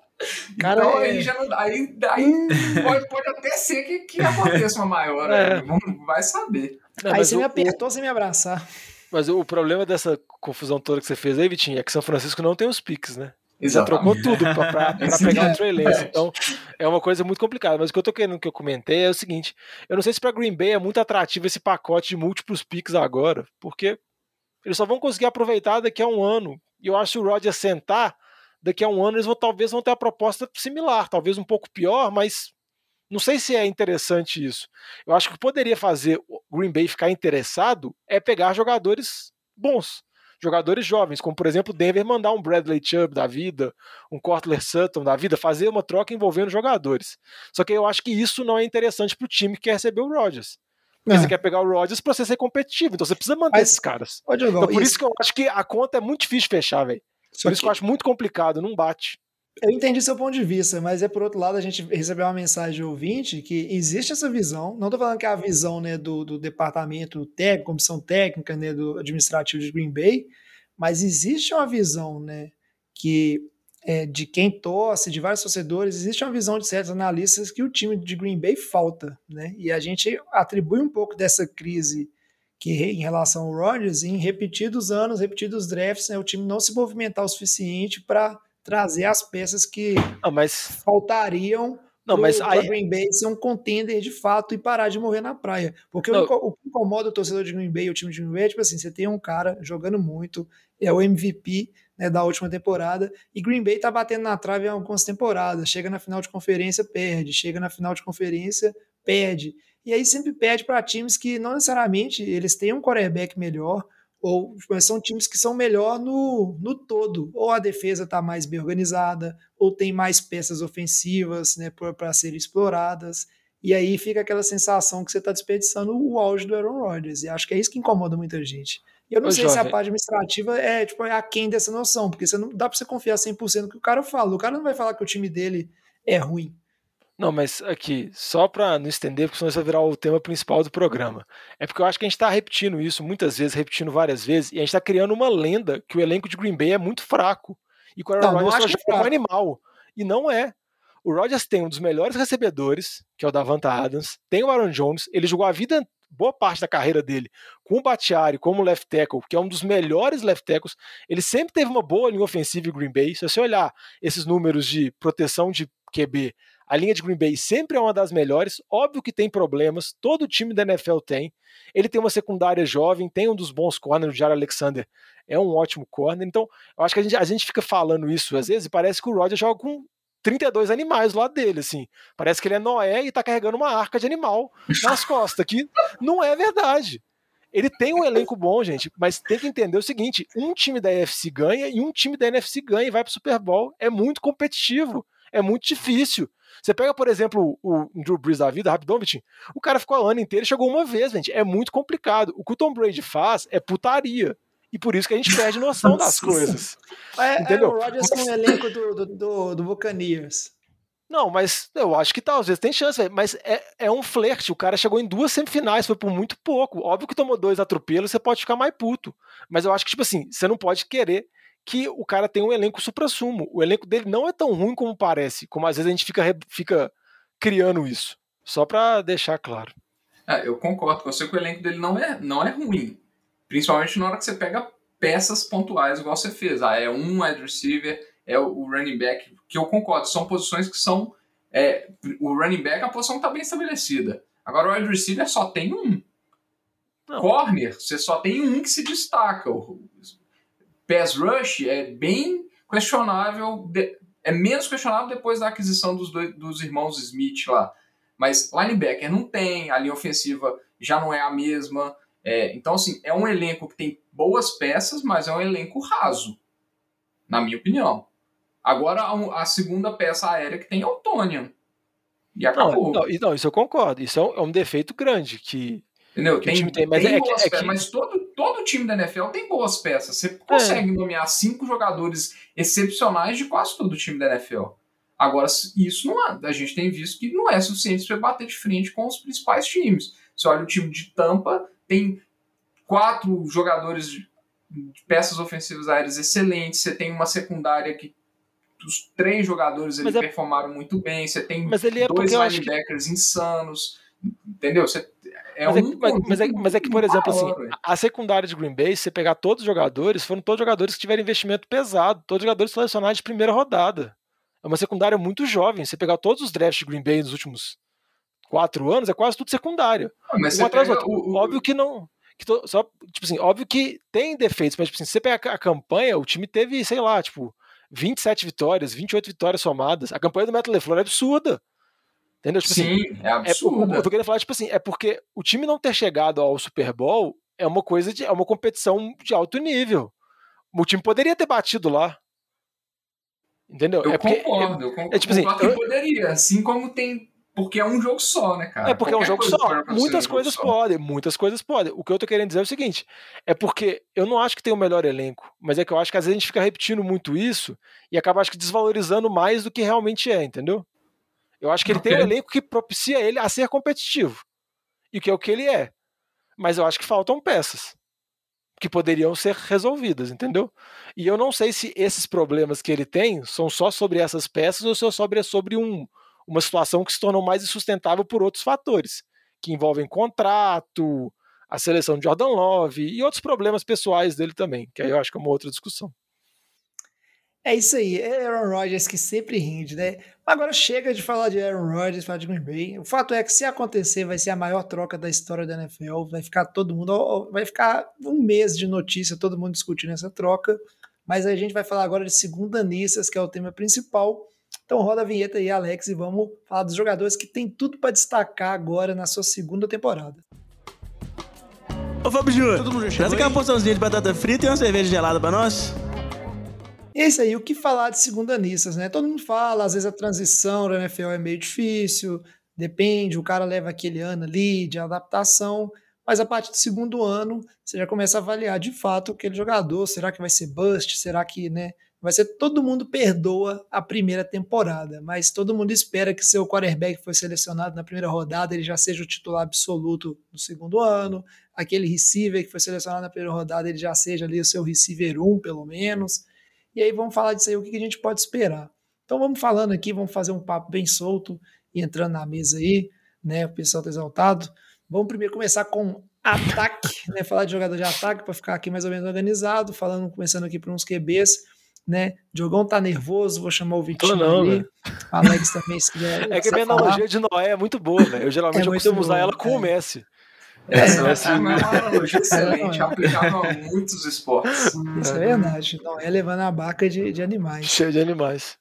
S3: Cara, então, é... aí, já não, aí, aí hum. pode, pode até ser que, que aconteça uma maior, né? é. vai saber.
S1: Não, aí você o, me apertou sem me abraçar.
S2: Mas o problema dessa confusão toda que você fez aí, Vitinho, é que São Francisco não tem os piques, né?
S3: Você
S2: trocou tudo para pegar o Trey Lance. Então, é uma coisa muito complicada. Mas o que eu tô querendo que eu comentei é o seguinte: eu não sei se para Green Bay é muito atrativo esse pacote de múltiplos piques agora, porque eles só vão conseguir aproveitar daqui a um ano. E eu acho que o Rodgers sentar daqui a um ano eles vão, talvez vão ter a proposta similar, talvez um pouco pior, mas não sei se é interessante isso. Eu acho que poderia fazer o Green Bay ficar interessado é pegar jogadores bons, jogadores jovens, como por exemplo Denver mandar um Bradley Chubb da vida, um Cortler Sutton da vida, fazer uma troca envolvendo jogadores. Só que eu acho que isso não é interessante para o time que quer receber o Rodgers. Porque é. você quer pegar o Rodgers para você ser competitivo, então você precisa manter Mas, esses caras. então, por isso... isso que eu acho que a conta é muito difícil de fechar, velho. Por isso que eu acho muito complicado, não bate.
S1: Eu entendi seu ponto de vista, mas é por outro lado, a gente recebeu uma mensagem de ouvinte que existe essa visão. Não estou falando que é a visão né, do, do departamento técnico, comissão técnica, né, do administrativo de Green Bay, mas existe uma visão né, que é, de quem torce, de vários torcedores, existe uma visão de certos analistas que o time de Green Bay falta. Né? E a gente atribui um pouco dessa crise que em relação ao Rodgers, em repetidos anos, repetidos drafts, né, o time não se movimentar o suficiente para trazer as peças que
S2: não, mas...
S1: faltariam
S2: não, mas
S1: aí... Green Bay ser um contender de fato e parar de morrer na praia. Porque o, o que incomoda o torcedor de Green Bay e o time de Green Bay é tipo assim, você tem um cara jogando muito, é o MVP né, da última temporada, e Green Bay tá batendo na trave há algumas temporadas, chega na final de conferência, perde, chega na final de conferência, perde. E aí sempre perde para times que não necessariamente eles têm um quarterback melhor, ou mas são times que são melhor no, no todo. Ou a defesa está mais bem organizada, ou tem mais peças ofensivas né, para serem exploradas. E aí fica aquela sensação que você está desperdiçando o auge do Aaron Rodgers. E acho que é isso que incomoda muita gente. E eu não Ô, sei jovem. se a parte administrativa é, tipo, é aquém dessa noção, porque você não dá para você confiar 100% no que o cara fala. O cara não vai falar que o time dele é ruim.
S2: Não, mas aqui, só para não estender, porque senão isso vai virar o tema principal do programa. É porque eu acho que a gente está repetindo isso muitas vezes, repetindo várias vezes, e a gente está criando uma lenda que o elenco de Green Bay é muito fraco. E que o Aaron Rodgers só joga um animal. E não é. O Rodgers tem um dos melhores recebedores, que é o Davanta Adams, tem o Aaron Jones, ele jogou a vida, boa parte da carreira dele, com o Batiari como left tackle, que é um dos melhores left tackles. Ele sempre teve uma boa linha ofensiva em Green Bay. Se você olhar esses números de proteção de QB a linha de Green Bay sempre é uma das melhores. Óbvio que tem problemas, todo time da NFL tem. Ele tem uma secundária jovem, tem um dos bons corners, o Jair Alexander é um ótimo corner. Então, eu acho que a gente, a gente fica falando isso às vezes e parece que o Roger joga com 32 animais lado dele, assim. Parece que ele é Noé e tá carregando uma arca de animal nas costas, que não é verdade. Ele tem um elenco bom, gente, mas tem que entender o seguinte: um time da NFC ganha e um time da NFC ganha e vai pro Super Bowl. É muito competitivo, é muito difícil. Você pega, por exemplo, o Drew Brees da vida, rapidão, o cara ficou o ano inteiro e chegou uma vez, gente. É muito complicado. O que o Tom Brady faz é putaria. E por isso que a gente perde noção das coisas.
S1: É, Entendeu? É o Rodgers com o elenco do, do, do, do Buccaneers.
S2: Não, mas eu acho que tá, às vezes tem chance, véio, mas é, é um flerte. O cara chegou em duas semifinais, foi por muito pouco. Óbvio que tomou dois atropelos, você pode ficar mais puto. Mas eu acho que, tipo assim, você não pode querer que o cara tenha um elenco supra-sumo. O elenco dele não é tão ruim como parece, como às vezes a gente fica, fica criando isso. Só pra deixar claro.
S3: É, eu concordo com você que o elenco dele não é, não é ruim. Principalmente na hora que você pega peças pontuais, igual você fez. Ah, é um wide receiver, é o running back, que eu concordo, são posições que são. É, o running back, a posição está bem estabelecida. Agora o wide receiver só tem um. Não. Corner, você só tem um que se destaca. Pass rush é bem questionável, é menos questionável depois da aquisição dos, dois, dos irmãos Smith lá. Mas linebacker não tem, a linha ofensiva já não é a mesma. É, então, assim, é um elenco que tem boas peças, mas é um elenco raso, na minha opinião. Agora, a, a segunda peça aérea que tem é o Tonian. E acabou.
S2: Não, não, isso eu concordo. Isso é um, é um defeito grande que,
S3: Entendeu? Que tem, tem. Mas, tem é, boas é, peças, mas todo, todo time da NFL tem boas peças. Você consegue é. nomear cinco jogadores excepcionais de quase todo o time da NFL. Agora, isso não é, a gente tem visto que não é suficiente para bater de frente com os principais times. Você olha o time de Tampa, tem quatro jogadores de peças ofensivas aéreas excelentes, você tem uma secundária que os três jogadores ele é, performaram muito bem, você tem
S2: é
S3: dois linebackers que... insanos, entendeu? Você,
S2: é mas, um, é, mas, mas, é, mas é que, por exemplo, assim, a secundária de Green Bay, se você pegar todos os jogadores, foram todos jogadores que tiveram investimento pesado, todos jogadores selecionados de primeira rodada. É uma secundária muito jovem. Se você pegar todos os drafts de Green Bay nos últimos quatro anos, é quase tudo secundário.
S3: Ah, mas um atrás outro.
S2: O, Óbvio que não que to, só, tipo assim, óbvio que tem defeitos, mas tipo assim, se você pegar a campanha, o time teve, sei lá, tipo, 27 vitórias, 28 vitórias somadas. A campanha do Metal LeFleur é absurda. Entendeu? Tipo
S3: Sim, assim, é absurdo.
S2: É, eu tô querendo falar, tipo assim, é porque o time não ter chegado ao Super Bowl é uma coisa de. é uma competição de alto nível. O time poderia ter batido lá. Entendeu?
S3: Eu
S2: é
S3: porque, concordo, eu concordo. É, tipo assim, eu... poderia, assim como tem porque é um jogo só, né, cara?
S2: É porque Qualquer é um jogo só. Muitas coisas podem, muitas coisas podem. O que eu tô querendo dizer é o seguinte: é porque eu não acho que tem o melhor elenco, mas é que eu acho que às vezes a gente fica repetindo muito isso e acaba acho que desvalorizando mais do que realmente é, entendeu? Eu acho que ele okay. tem um elenco que propicia ele a ser competitivo. E que é o que ele é. Mas eu acho que faltam peças que poderiam ser resolvidas, entendeu? E eu não sei se esses problemas que ele tem são só sobre essas peças ou se é sobre, sobre um, uma situação que se tornou mais insustentável por outros fatores, que envolvem contrato, a seleção de Jordan Love e outros problemas pessoais dele também, que aí eu acho que é uma outra discussão.
S1: É isso aí, é Aaron Rodgers que sempre rende, né? Agora chega de falar de Aaron Rodgers, falar de Green Bay. O fato é que se acontecer, vai ser a maior troca da história da NFL. Vai ficar todo mundo, vai ficar um mês de notícia, todo mundo discutindo essa troca. Mas a gente vai falar agora de segundanistas, que é o tema principal. Então roda a vinheta aí, Alex, e vamos falar dos jogadores que tem tudo para destacar agora na sua segunda temporada.
S9: Ô Fábio Júnior, traz aqui uma porçãozinha de batata frita e uma cerveja gelada para nós.
S1: Esse aí, o que falar de segundanistas, né? Todo mundo fala, às vezes a transição da NFL é meio difícil, depende, o cara leva aquele ano ali de adaptação, mas a partir do segundo ano, você já começa a avaliar de fato aquele jogador, será que vai ser bust, será que, né, vai ser todo mundo perdoa a primeira temporada, mas todo mundo espera que seu quarterback foi selecionado na primeira rodada, ele já seja o titular absoluto no segundo ano, aquele receiver que foi selecionado na primeira rodada, ele já seja ali o seu receiver 1, pelo menos. E aí vamos falar disso aí, o que a gente pode esperar. Então vamos falando aqui, vamos fazer um papo bem solto e entrando na mesa aí, né? O pessoal tá exaltado. Vamos primeiro começar com ataque, né? Falar de jogador de ataque para ficar aqui mais ou menos organizado, falando, começando aqui por uns QBs né? Diogão tá nervoso, vou chamar o Vitinho
S2: não,
S1: ali. Alex também, se
S2: quiser. É que a minha analogia de Noé é muito boa, velho. Eu geralmente é eu costumo usar ela com é. o Messi.
S3: Essa é, essa é uma analogia excelente, aplicável a muitos esportes.
S1: Isso é verdade. Noé levando a barca de, de animais.
S2: Cheio de animais.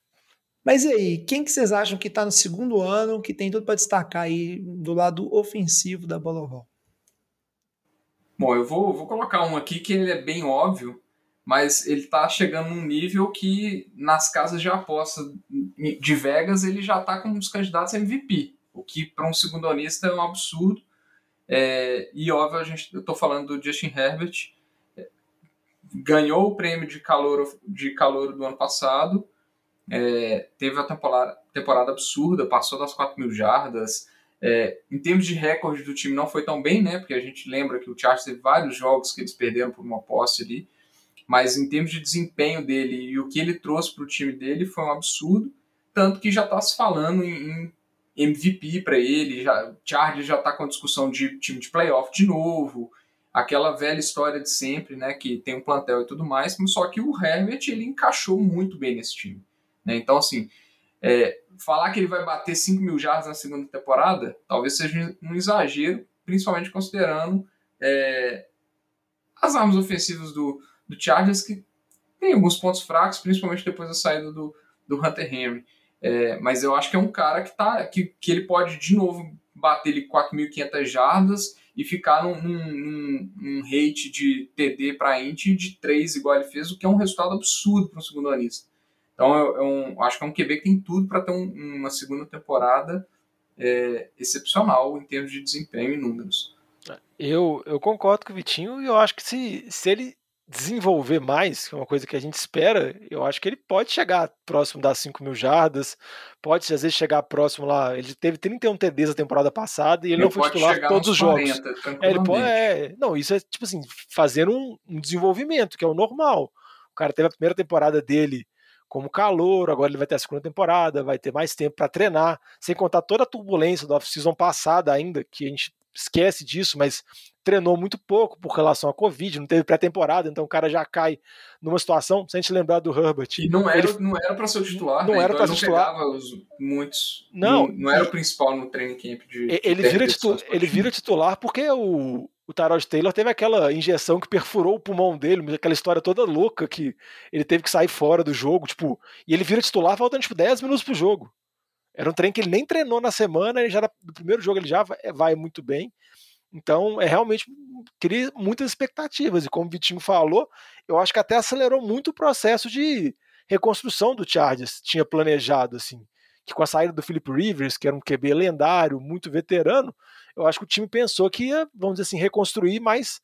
S1: Mas e aí, quem que vocês acham que está no segundo ano, que tem tudo para destacar aí do lado ofensivo da bola oval?
S3: Bom, eu vou, vou colocar um aqui que ele é bem óbvio, mas ele está chegando num nível que nas casas de aposta de Vegas ele já está com os candidatos a MVP, o que para um segundonista é um absurdo. É, e óbvio, a gente, eu estou falando do Justin Herbert, ganhou o prêmio de calor, de calor do ano passado é, teve uma temporada, temporada absurda, passou das 4 mil jardas. É, em termos de recorde do time, não foi tão bem, né? Porque a gente lembra que o Chargers teve vários jogos que eles perderam por uma posse ali. Mas em termos de desempenho dele e o que ele trouxe para o time dele foi um absurdo. Tanto que já está se falando em, em MVP para ele. Já, o Chargers já está com a discussão de time de playoff de novo. Aquela velha história de sempre, né? Que tem um plantel e tudo mais. Só que o Herbert ele encaixou muito bem nesse time. Né? Então, assim, é, falar que ele vai bater 5 mil jardas na segunda temporada talvez seja um exagero, principalmente considerando é, as armas ofensivas do, do Chargers, que tem alguns pontos fracos, principalmente depois da saída do, do Hunter Henry. É, mas eu acho que é um cara que, tá, que, que ele pode de novo bater ele 4.500 jardas e ficar num, num, num, rate de TD para int de 3, igual ele fez, o que é um resultado absurdo para um segundo anista. Então, eu, eu, acho que é um QB que tem tudo para ter um, uma segunda temporada é, excepcional em termos de desempenho e números.
S2: Eu, eu concordo com o Vitinho e eu acho que se, se ele desenvolver mais, que é uma coisa que a gente espera, eu acho que ele pode chegar próximo das 5 mil jardas, pode às vezes chegar próximo lá. Ele teve 31 TDs na temporada passada e ele, ele não foi titular todos os 40, jogos. É, ele pode, é, não, isso é tipo assim, fazer um, um desenvolvimento, que é o normal. O cara teve a primeira temporada dele como calor, agora ele vai ter a segunda temporada, vai ter mais tempo para treinar, sem contar toda a turbulência da off-season passada ainda, que a gente esquece disso, mas treinou muito pouco por relação à Covid, não teve pré-temporada, então o cara já cai numa situação, se a gente lembrar do Herbert.
S3: E não era, ele, não era para ser o titular,
S2: não
S3: né?
S2: era
S3: então
S2: para ser titular.
S3: Os, muitos, não, não, não era o principal no training camp de. de
S2: ele, vira titu, ele vira titular porque o, o Tyrod Taylor teve aquela injeção que perfurou o pulmão dele, aquela história toda louca que ele teve que sair fora do jogo, tipo, e ele vira titular faltando tipo 10 minutos pro jogo. Era um trem que ele nem treinou na semana, ele já no primeiro jogo ele já vai, vai muito bem. Então, é realmente cria muitas expectativas. E como o Vitinho falou, eu acho que até acelerou muito o processo de reconstrução do Chargers. Tinha planejado, assim, que com a saída do Philip Rivers, que era um QB lendário, muito veterano, eu acho que o time pensou que ia, vamos dizer assim, reconstruir mais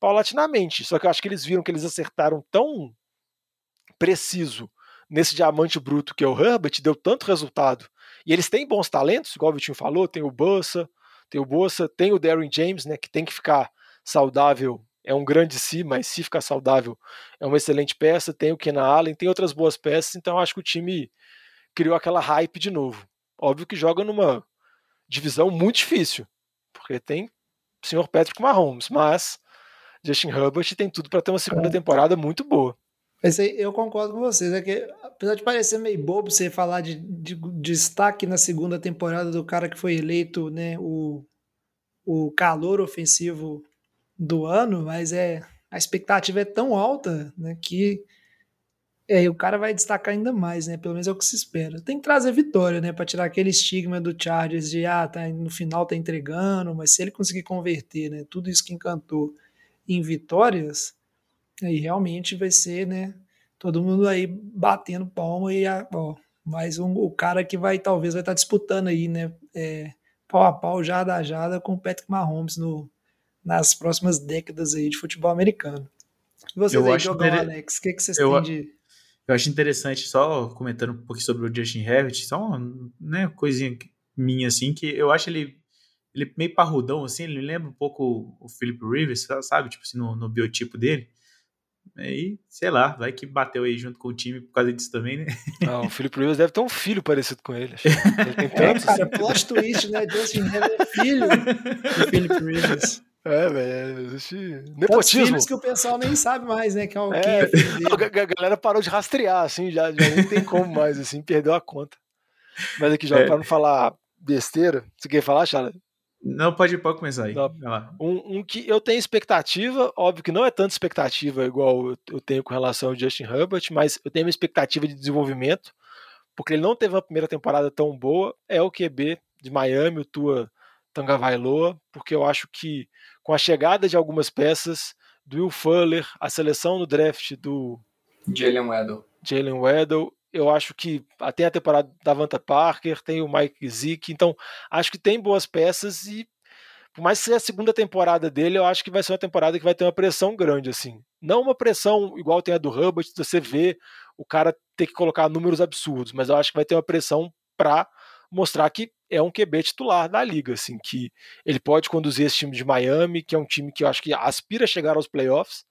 S2: paulatinamente. Só que eu acho que eles viram que eles acertaram tão preciso nesse diamante bruto que é o Herbert, deu tanto resultado. E eles têm bons talentos, igual o Vitinho falou, tem o Bussa, tem o Bolsa, tem o Darren James, né, que tem que ficar saudável. É um grande si, mas se ficar saudável é uma excelente peça. Tem o Kenan Allen, tem outras boas peças, então acho que o time criou aquela hype de novo. Óbvio que joga numa divisão muito difícil, porque tem o senhor Patrick Mahomes, mas Justin Herbert tem tudo para ter uma segunda é. temporada muito boa.
S1: Mas eu concordo com vocês, é que apesar de parecer meio bobo você falar de, de, de destaque na segunda temporada do cara que foi eleito né, o, o calor ofensivo do ano, mas é a expectativa é tão alta né, que é, o cara vai destacar ainda mais, né? Pelo menos é o que se espera. Tem que trazer vitória, né? Para tirar aquele estigma do Chargers de ah, tá, no final tá entregando, mas se ele conseguir converter, né? Tudo isso que encantou em vitórias, Aí realmente vai ser, né? Todo mundo aí batendo palma e ó, mais um, o cara que vai talvez vai estar tá disputando aí, né? É, pau a pau, jada a jada com o Patrick Mahomes no, nas próximas décadas aí de futebol americano. E vocês eu aí, inter... Alex, o que, que vocês eu, têm de.
S4: Eu acho interessante, só comentando um pouquinho sobre o Justin Herbert, só uma né, coisinha minha assim, que eu acho ele ele meio parrudão, assim, ele lembra um pouco o Philip Rivers, sabe? Tipo assim, no, no biotipo dele. Aí, sei lá, vai que bateu aí junto com o time por causa disso também, né?
S2: Não, o Felipe Rivers deve ter um filho parecido com ele.
S1: ele tem tantos, é, cara, plot twist, né? Justin Herbert é filho do Felipe Rivers.
S2: É, velho, existe
S1: nepotismo. filhos que o pessoal nem sabe mais, né? Que é o é, é
S2: a galera parou de rastrear, assim, já, já nem tem como mais, assim, perdeu a conta. Mas aqui já, é. pra não falar besteira, você quer falar, Charles?
S4: Não, pode, pode começar aí.
S2: Um, um, que eu tenho expectativa, óbvio que não é tanta expectativa igual eu tenho com relação ao Justin Herbert, mas eu tenho uma expectativa de desenvolvimento, porque ele não teve uma primeira temporada tão boa, é o QB de Miami, o Tua Tangavailoa, porque eu acho que com a chegada de algumas peças, do Will Fuller, a seleção no draft do
S3: Jalen Weddle.
S2: Jalen Weddle, eu acho que até a temporada da Vanta Parker, tem o Mike Zick, então acho que tem boas peças e por mais que seja a segunda temporada dele, eu acho que vai ser uma temporada que vai ter uma pressão grande, assim. Não uma pressão igual tem a do Hubbard, você vê o cara ter que colocar números absurdos, mas eu acho que vai ter uma pressão para mostrar que é um QB titular da liga, assim, que ele pode conduzir esse time de Miami, que é um time que eu acho que aspira a chegar aos playoffs.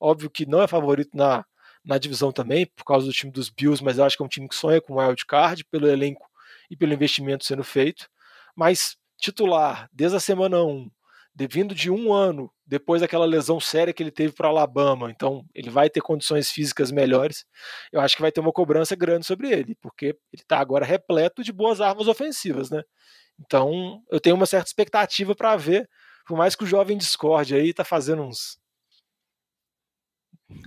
S2: Óbvio que não é favorito na, na divisão também, por causa do time dos Bills, mas eu acho que é um time que sonha com wild card pelo elenco e pelo investimento sendo feito. Mas titular, desde a semana 1, vindo de um ano depois daquela lesão séria que ele teve para Alabama, então ele vai ter condições físicas melhores. Eu acho que vai ter uma cobrança grande sobre ele, porque ele está agora repleto de boas armas ofensivas, né? Então eu tenho uma certa expectativa para ver, por mais que o jovem Discord aí tá fazendo uns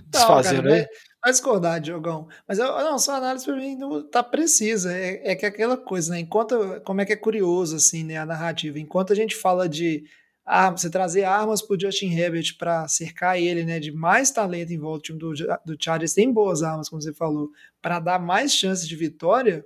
S1: desfazendo aí. Vai discordar, Diogão. Mas eu, não, sua análise para mim não tá precisa. É, é que é aquela coisa, né? Enquanto, como é que é curioso, assim, né? A narrativa. Enquanto a gente fala de ah, você trazer armas para o Justin Herbert para cercar ele, né, de mais talento em volta do time do, do Chargers, tem boas armas, como você falou, para dar mais chances de vitória.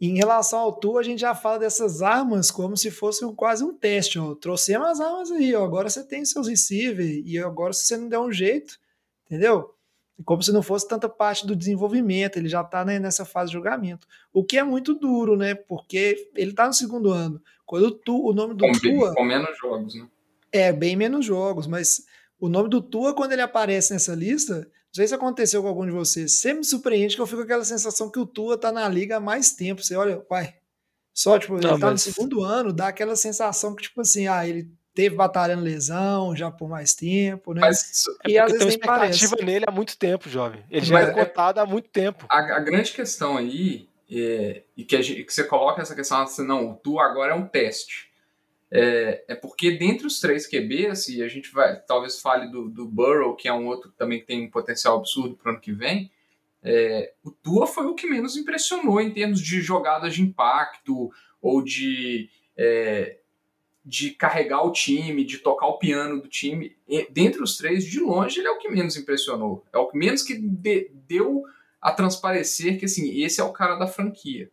S1: Em relação ao Tua, a gente já fala dessas armas como se fosse um, quase um teste. Ó. Trouxemos as armas aí, ó. agora você tem seus receivers, e agora se você não der um jeito, entendeu? Como se não fosse tanta parte do desenvolvimento, ele já está né, nessa fase de julgamento. O que é muito duro, né? Porque ele está no segundo ano. Quando tu, o nome do
S3: com,
S1: Tua.
S3: Com menos jogos, né?
S1: É, bem menos jogos, mas o nome do Tua, quando ele aparece nessa lista, não sei se aconteceu com algum de vocês, sempre me surpreende que eu fico com aquela sensação que o Tua tá na liga há mais tempo. Você olha, pai, só, tipo, não, ele tá mas... no segundo ano, dá aquela sensação que, tipo assim, ah, ele teve batalhando lesão já por mais tempo, né?
S2: Mas e é às vezes tem expectativa parece. nele há muito tempo, jovem. Ele já é, é cotado há muito tempo.
S3: A, a grande questão aí é, e que, gente, que, você coloca essa questão assim, não, tu agora é um teste. É, é, porque dentre os três QBs, e a gente vai talvez fale do, do Burrow, que é um outro que também tem um potencial absurdo para o ano que vem, é, o Tua foi o que menos impressionou em termos de jogadas de impacto ou de, é, de carregar o time, de tocar o piano do time. E, dentre os três, de longe, ele é o que menos impressionou. É o que menos que de, deu a transparecer que assim, esse é o cara da franquia.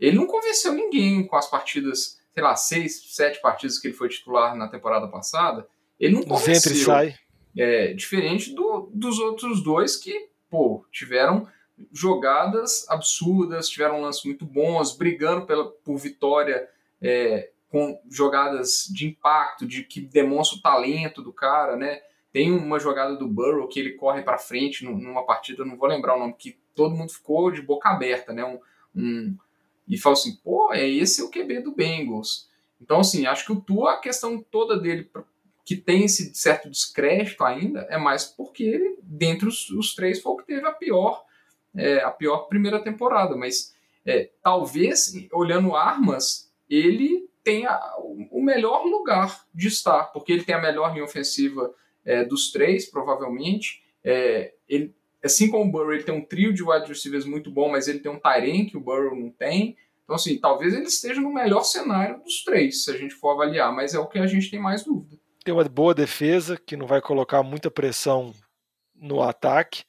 S3: Ele não convenceu ninguém com as partidas, sei lá, seis, sete partidas que ele foi titular na temporada passada. Ele não convenceu. Sempre sai. É, diferente do, dos outros dois que, pô, tiveram jogadas absurdas, tiveram lances muito bons, brigando pela, por vitória é, com jogadas de impacto, de que demonstra o talento do cara, né? Tem uma jogada do Burrow que ele corre para frente numa partida, não vou lembrar o nome, que todo mundo ficou de boca aberta, né? Um, um, e falou assim, pô, é esse o QB do Bengals. Então, assim, acho que o Tua, a questão toda dele, que tem esse certo descrédito ainda, é mais porque ele, dentre os, os três, foi o que teve a pior, é, a pior primeira temporada. Mas é, talvez, olhando armas, ele tenha o melhor lugar de estar, porque ele tem a melhor linha ofensiva é, dos três, provavelmente. É, ele, assim como o Burrow, ele tem um trio de wide receivers muito bom, mas ele tem um Tyrene que o Burrow não tem. Então, assim, talvez ele esteja no melhor cenário dos três, se a gente for avaliar, mas é o que a gente tem mais dúvida.
S2: Tem uma boa defesa, que não vai colocar muita pressão no ataque.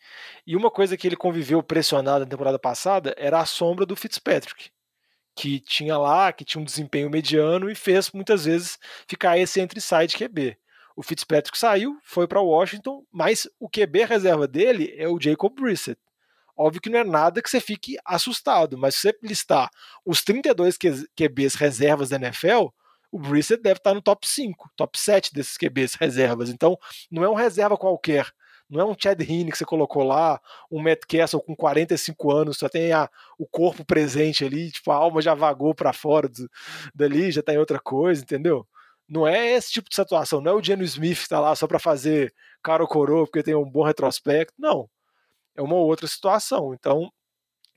S2: E uma coisa que ele conviveu pressionado na temporada passada era a sombra do Fitzpatrick, que tinha lá, que tinha um desempenho mediano e fez muitas vezes ficar esse entre side QB. O Fitzpatrick saiu, foi para Washington, mas o QB reserva dele é o Jacob Brissett. Óbvio que não é nada que você fique assustado, mas se você listar os 32 QBs reservas da NFL, o Brissett deve estar no top 5, top 7 desses QBs reservas. Então, não é um reserva qualquer. Não é um Chad Heaney que você colocou lá, um Matt Castle com 45 anos, só tem a, o corpo presente ali, tipo, a alma já vagou para fora do, dali, já tá em outra coisa, entendeu? Não é esse tipo de situação, não é o Geno Smith que está lá só para fazer cara ou coroa porque tem um bom retrospecto, não. É uma outra situação. Então,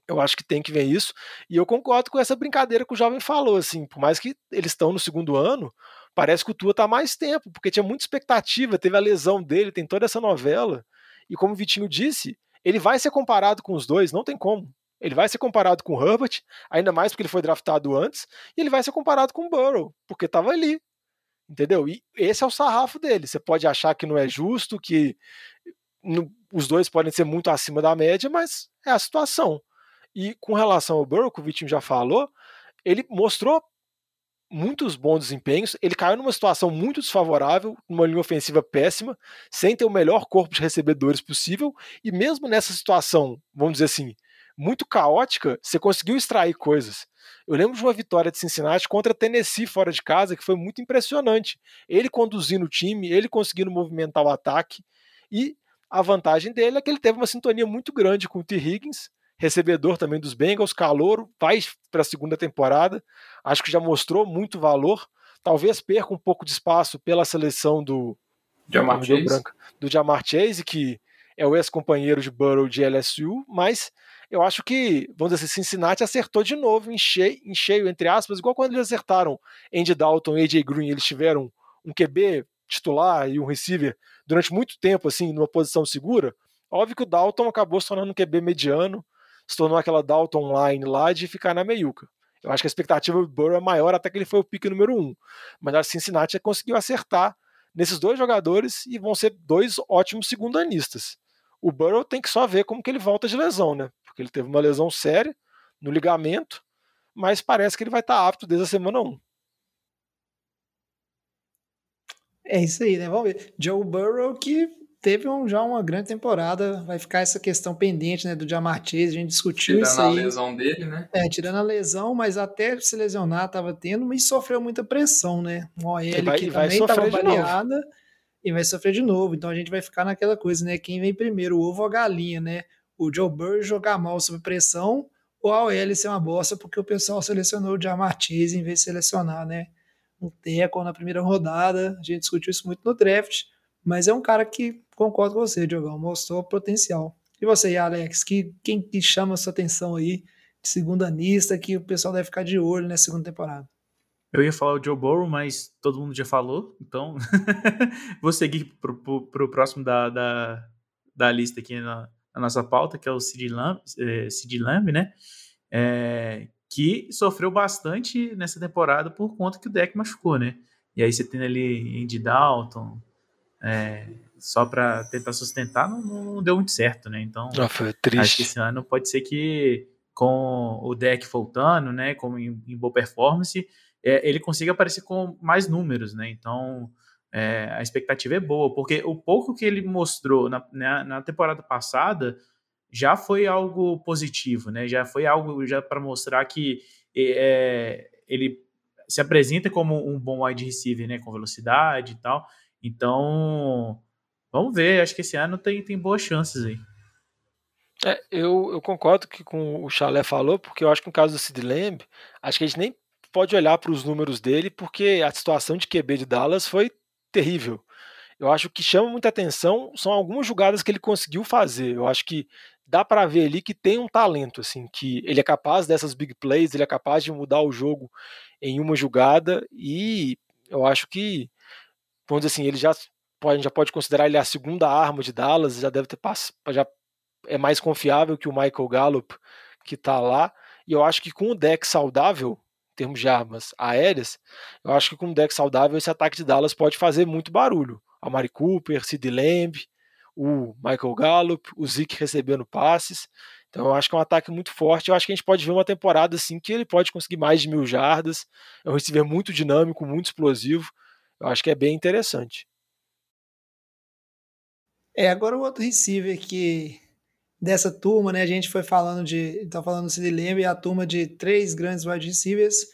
S2: eu acho que tem que ver isso. E eu concordo com essa brincadeira que o jovem falou, assim, por mais que eles estão no segundo ano, parece que o Tua está mais tempo, porque tinha muita expectativa, teve a lesão dele, tem toda essa novela. E como o Vitinho disse, ele vai ser comparado com os dois, não tem como. Ele vai ser comparado com o Herbert, ainda mais porque ele foi draftado antes, e ele vai ser comparado com o Burrow, porque estava ali, Entendeu? E esse é o sarrafo dele. Você pode achar que não é justo, que no, os dois podem ser muito acima da média, mas é a situação. E com relação ao Burrow, que o Vitinho já falou, ele mostrou muitos bons desempenhos. Ele caiu numa situação muito desfavorável, numa linha ofensiva péssima, sem ter o melhor corpo de recebedores possível. E mesmo nessa situação, vamos dizer assim, muito caótica, você conseguiu extrair coisas. Eu lembro de uma vitória de Cincinnati contra Tennessee fora de casa que foi muito impressionante. Ele conduzindo o time, ele conseguindo movimentar o ataque e a vantagem dele é que ele teve uma sintonia muito grande com o T. Higgins, recebedor também dos Bengals, calouro, vai para a segunda temporada. Acho que já mostrou muito valor. Talvez perca um pouco de espaço pela seleção do
S3: Jamar Chase.
S2: Branca, do Jamar Chase, que é o ex-companheiro de Burrow de LSU, mas eu acho que, vamos dizer assim, Cincinnati acertou de novo em cheio, em cheio entre aspas, igual quando eles acertaram Andy Dalton e AJ Green, eles tiveram um QB titular e um receiver durante muito tempo, assim, numa posição segura. Óbvio que o Dalton acabou se tornando um QB mediano, se tornou aquela Dalton line lá de ficar na meiuca. Eu acho que a expectativa do Burrow é maior até que ele foi o pique número um. Mas a Cincinnati conseguiu acertar nesses dois jogadores e vão ser dois ótimos segundanistas. O Burrow tem que só ver como que ele volta de lesão, né? Porque ele teve uma lesão séria no ligamento, mas parece que ele vai estar apto desde a semana 1.
S1: É isso aí, né? Vamos ver. Joe Burrow que teve um, já uma grande temporada, vai ficar essa questão pendente, né, do Jamar Chase, a gente discutiu
S3: tirando
S1: isso aí.
S3: Tirando a lesão dele, né?
S1: É, tirando a lesão, mas até se lesionar tava tendo, mas sofreu muita pressão, né? Um OL
S2: vai,
S1: que
S2: vai
S1: também tava
S2: de
S1: baleada e vai sofrer de novo, então a gente vai ficar naquela coisa, né, quem vem primeiro, o ovo ou a galinha, né? O Joe Burrow jogar mal sob pressão ou a OL ser uma bosta porque o pessoal selecionou o Jamar Chase em vez de selecionar, né? Um teco na primeira rodada, a gente discutiu isso muito no draft, mas é um cara que, concordo com você, Diogão, mostrou potencial. E você, Alex, que, quem que chama a sua atenção aí de segunda lista que o pessoal deve ficar de olho nessa segunda temporada?
S4: Eu ia falar o Joe Burrow, mas todo mundo já falou, então vou seguir pro, pro, pro próximo da, da, da, lista aqui na, na, nossa pauta, que é o Sid Lamb, é, Sid Lamb né? É, que sofreu bastante nessa temporada por conta que o deck machucou, né? E aí você tem ali Andy Dalton, é, só para tentar sustentar, não, não, deu muito certo, né? Então,
S2: ah, foi triste.
S4: acho que esse ano pode ser que com o deck voltando, né, como em, em boa performance, é, ele consiga aparecer com mais números, né? Então, é, a expectativa é boa, porque o pouco que ele mostrou na, na, na temporada passada já foi algo positivo, né? Já foi algo já para mostrar que é, ele se apresenta como um bom wide receiver, né? Com velocidade e tal. Então, vamos ver. Acho que esse ano tem, tem boas chances aí.
S2: É, eu, eu concordo que com o Chalé falou, porque eu acho que no caso do Sid Lamb, acho que a gente nem pode olhar para os números dele, porque a situação de QB de Dallas foi terrível. Eu acho que chama muita atenção são algumas jogadas que ele conseguiu fazer. Eu acho que dá para ver ali que tem um talento, assim, que ele é capaz dessas big plays, ele é capaz de mudar o jogo em uma jogada e eu acho que, vamos dizer assim, ele já pode, já pode considerar ele a segunda arma de Dallas, já deve ter já é mais confiável que o Michael Gallup que está lá. E eu acho que com o deck saudável, em termos de armas aéreas, eu acho que com o deck saudável esse ataque de Dallas pode fazer muito barulho. A Mari Cooper, Sid Lamb, o Michael Gallup, o Zeke recebendo passes. Então eu acho que é um ataque muito forte. Eu acho que a gente pode ver uma temporada assim que ele pode conseguir mais de mil jardas. É um receiver muito dinâmico, muito explosivo. Eu acho que é bem interessante.
S1: É, agora o outro receiver que dessa turma, né? A gente foi falando de. Tá falando do Sid Lamb e a turma de três grandes wide receivers.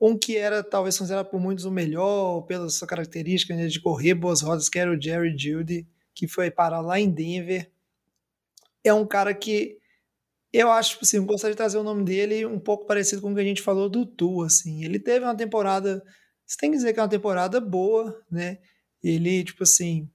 S1: Um que era talvez considerado por muitos o melhor, pela sua característica né, de correr boas rodas, que era o Jerry Judy que foi parar lá em Denver. É um cara que eu acho, assim, eu gostaria de trazer o nome dele um pouco parecido com o que a gente falou do Tu, assim. Ele teve uma temporada, você tem que dizer que é uma temporada boa, né? Ele, tipo assim,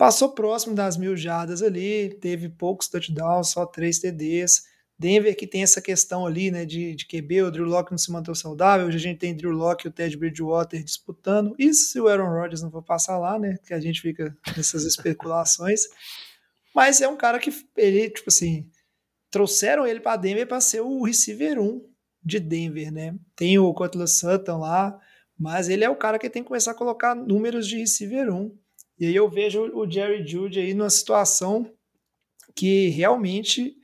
S1: passou próximo das mil jardas ali, teve poucos touchdowns, só três TDs. Denver que tem essa questão ali, né, de, de QB, o Drew Locke não se manteve saudável, hoje a gente tem Drew Locke e o Ted Bridgewater disputando, e se o Aaron Rodgers não for passar lá, né, que a gente fica nessas especulações, mas é um cara que, ele, tipo assim, trouxeram ele para Denver para ser o receiver 1 de Denver, né, tem o Cortland Sutton lá, mas ele é o cara que tem que começar a colocar números de receiver 1, e aí eu vejo o Jerry Judy aí numa situação que realmente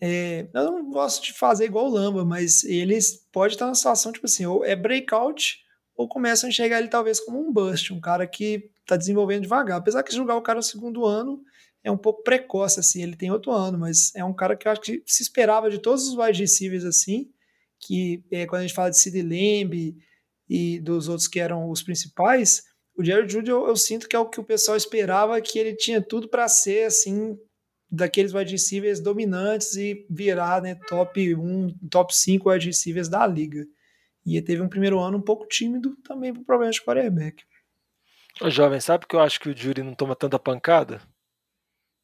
S1: é, eu não gosto de fazer igual o Lamba, mas eles pode estar numa situação tipo assim, ou é breakout, ou começam a enxergar ele talvez como um bust, um cara que está desenvolvendo devagar. Apesar que jogar o cara no segundo ano é um pouco precoce, assim, ele tem outro ano, mas é um cara que eu acho que se esperava de todos os wide receivers, assim, que é, quando a gente fala de Sid Lamb e dos outros que eram os principais, o Jerry Judy eu, eu, sinto que é o que o pessoal esperava, que ele tinha tudo para ser, assim, daqueles wide receivers dominantes e virar, né, top 1, top 5 wide receivers da liga. E teve um primeiro ano um pouco tímido também por problemas de quarterback.
S2: Ô, jovem, sabe que eu acho que o Jury não toma tanta pancada?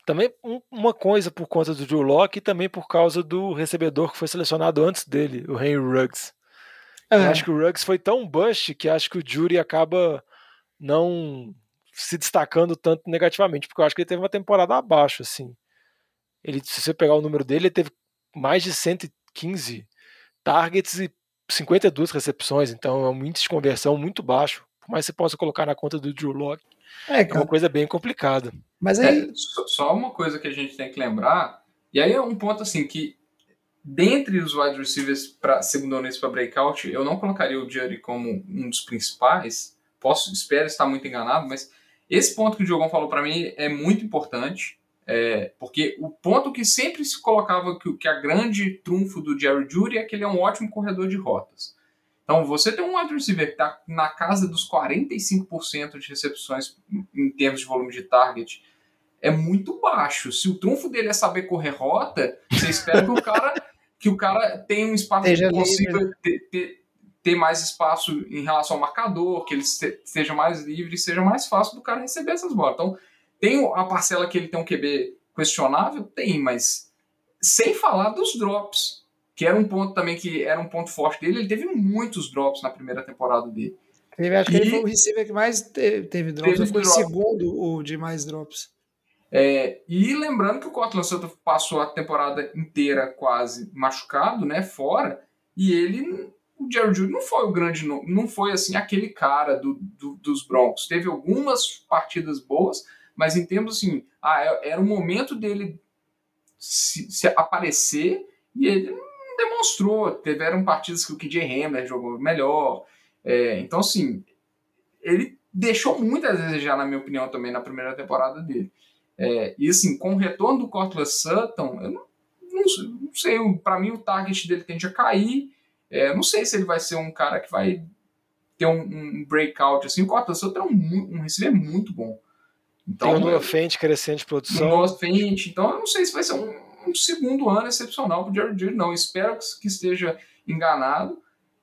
S2: Também um, uma coisa por conta do Drew Locke e também por causa do recebedor que foi selecionado antes dele, o Henry Ruggs. É. Eu acho que o Ruggs foi tão bust que acho que o Jury acaba não se destacando tanto negativamente, porque eu acho que ele teve uma temporada abaixo, assim. Ele, se você pegar o número dele, ele teve mais de 115 targets e 52 recepções, então é um índice de conversão muito baixo por mais que você possa colocar na conta do Drew Locke, é, é uma coisa bem complicada.
S3: Mas aí... É, só uma coisa que a gente tem que lembrar, e aí é um ponto assim que dentre os wide receivers para segundo nesse para breakout, eu não colocaria o Jerry como um dos principais. Posso, espero estar muito enganado, mas esse ponto que o Diogão falou para mim é muito importante. É, porque o ponto que sempre se colocava que, que a grande trunfo do Jerry Judy é que ele é um ótimo corredor de rotas. Então, você tem um wide receiver que está na casa dos 45% de recepções em termos de volume de target. É muito baixo. Se o trunfo dele é saber correr rota, você espera que o cara, que o cara tenha um espaço que consiga ter, ter, ter, mais espaço em relação ao marcador, que ele seja mais livre seja mais fácil do cara receber essas bolas. Então, tem a parcela que ele tem um QB questionável? Tem, mas sem falar dos drops que era um ponto também que era um ponto forte dele. Ele teve muitos drops na primeira temporada dele.
S1: Teve, acho e... que ele foi o receiver que mais teve, teve drops. Teve foi segundo o de mais drops.
S3: É, e lembrando que o Cortland Sutton passou a temporada inteira quase machucado, né, fora, e ele, o Jerry Judy não foi o grande, não foi assim aquele cara do, do, dos Broncos. Teve algumas partidas boas, mas em termos assim, ah, é, era o momento dele se, se aparecer e ele demonstrou. Tiveram partidas que o KJ Hamler jogou melhor. É, então, assim, ele deixou muito a desejar, na minha opinião, também na primeira temporada dele. É, e, assim, com o retorno do Cortland Sutton, eu não, não, não sei, para mim o target dele tende a cair. É, não sei se ele vai ser um cara que vai ter um, um breakout assim. O Cortland Sutton é um, um receiver muito bom.
S2: Então, Tem um Noah Fent crescente de produção. Um
S3: Noah Fent, então eu não sei se vai ser um, um segundo ano excepcional para o Jared Judy, não. Espero que esteja enganado.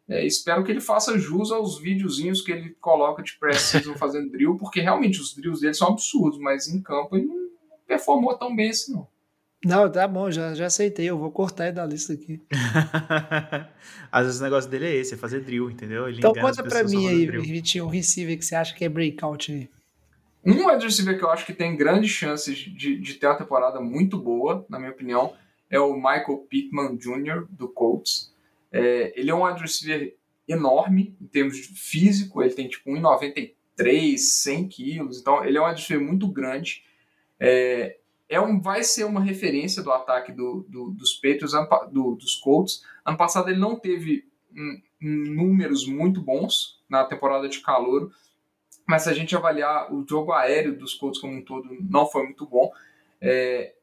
S3: É, espero que ele faça jus aos videozinhos que ele coloca de pré-season fazendo drill, porque realmente os drills dele são absurdos, mas em campo ele não performou tão bem assim, não.
S1: Não, tá bom, já, já aceitei, eu vou cortar ele da lista aqui.
S4: Às vezes o negócio dele é esse, é fazer drill, entendeu?
S1: Ele então conta pra mim aí, Vitinho, um receiver que você acha que é breakout aí.
S3: Um wide receiver que eu acho que tem grandes chances de, de ter uma temporada muito boa, na minha opinião, é o Michael Pittman Jr., do Colts. É, ele é um wide receiver enorme em termos de físico, ele tem tipo 1,93, 100 quilos, então ele é um wide receiver muito grande. É, é um, vai ser uma referência do ataque do, do, dos Patriots, do, dos Colts. Ano passado ele não teve um, números muito bons na temporada de calor, mas se a gente avaliar o jogo aéreo dos Colts como um todo, não foi muito bom. É,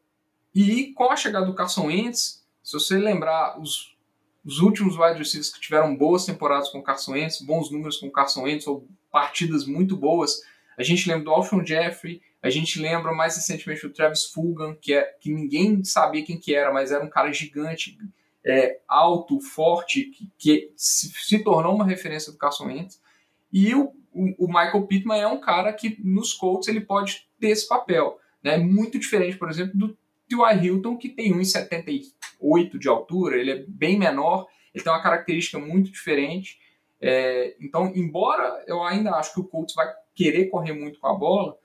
S3: e com a chegada do Carson Wentz, se você lembrar os, os últimos wide receivers que tiveram boas temporadas com o Carson Wentz, bons números com o Carson Wentz, ou partidas muito boas, a gente lembra do Alshon Jeffrey, a gente lembra mais recentemente do Travis Fulgham, que, é, que ninguém sabia quem que era, mas era um cara gigante, é, alto, forte, que, que se, se, tornou uma referência do Carson Wentz. E o o, Michael Pittman é um cara que nos Colts ele pode ter esse papel. Né? Muito diferente, por exemplo, do T.Y. Hilton, que tem 1,78 de altura, ele é bem menor, ele tem uma característica muito diferente. É, então, embora eu ainda acho que o Colts vai querer correr muito com a bola,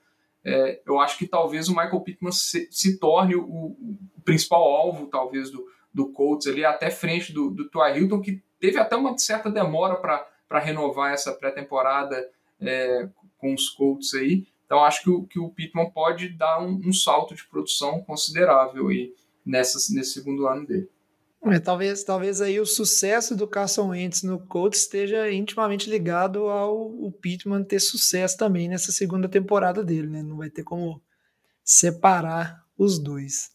S3: é, eu acho que talvez o Michael Pittman se, se torne o, o, principal alvo, talvez, do, do Colts ali, até frente do, do T.Y. Hilton, que teve até uma certa demora para renovar essa pré-temporada é, com os Colts aí. Então acho que o, que o Pittman pode dar um, um salto de produção considerável aí nessa, nesse segundo ano dele.
S1: É, talvez, talvez aí o sucesso do Carson Wentz no Colts esteja intimamente ligado ao Pittman ter sucesso também nessa segunda temporada dele, né? Não vai ter como separar os dois.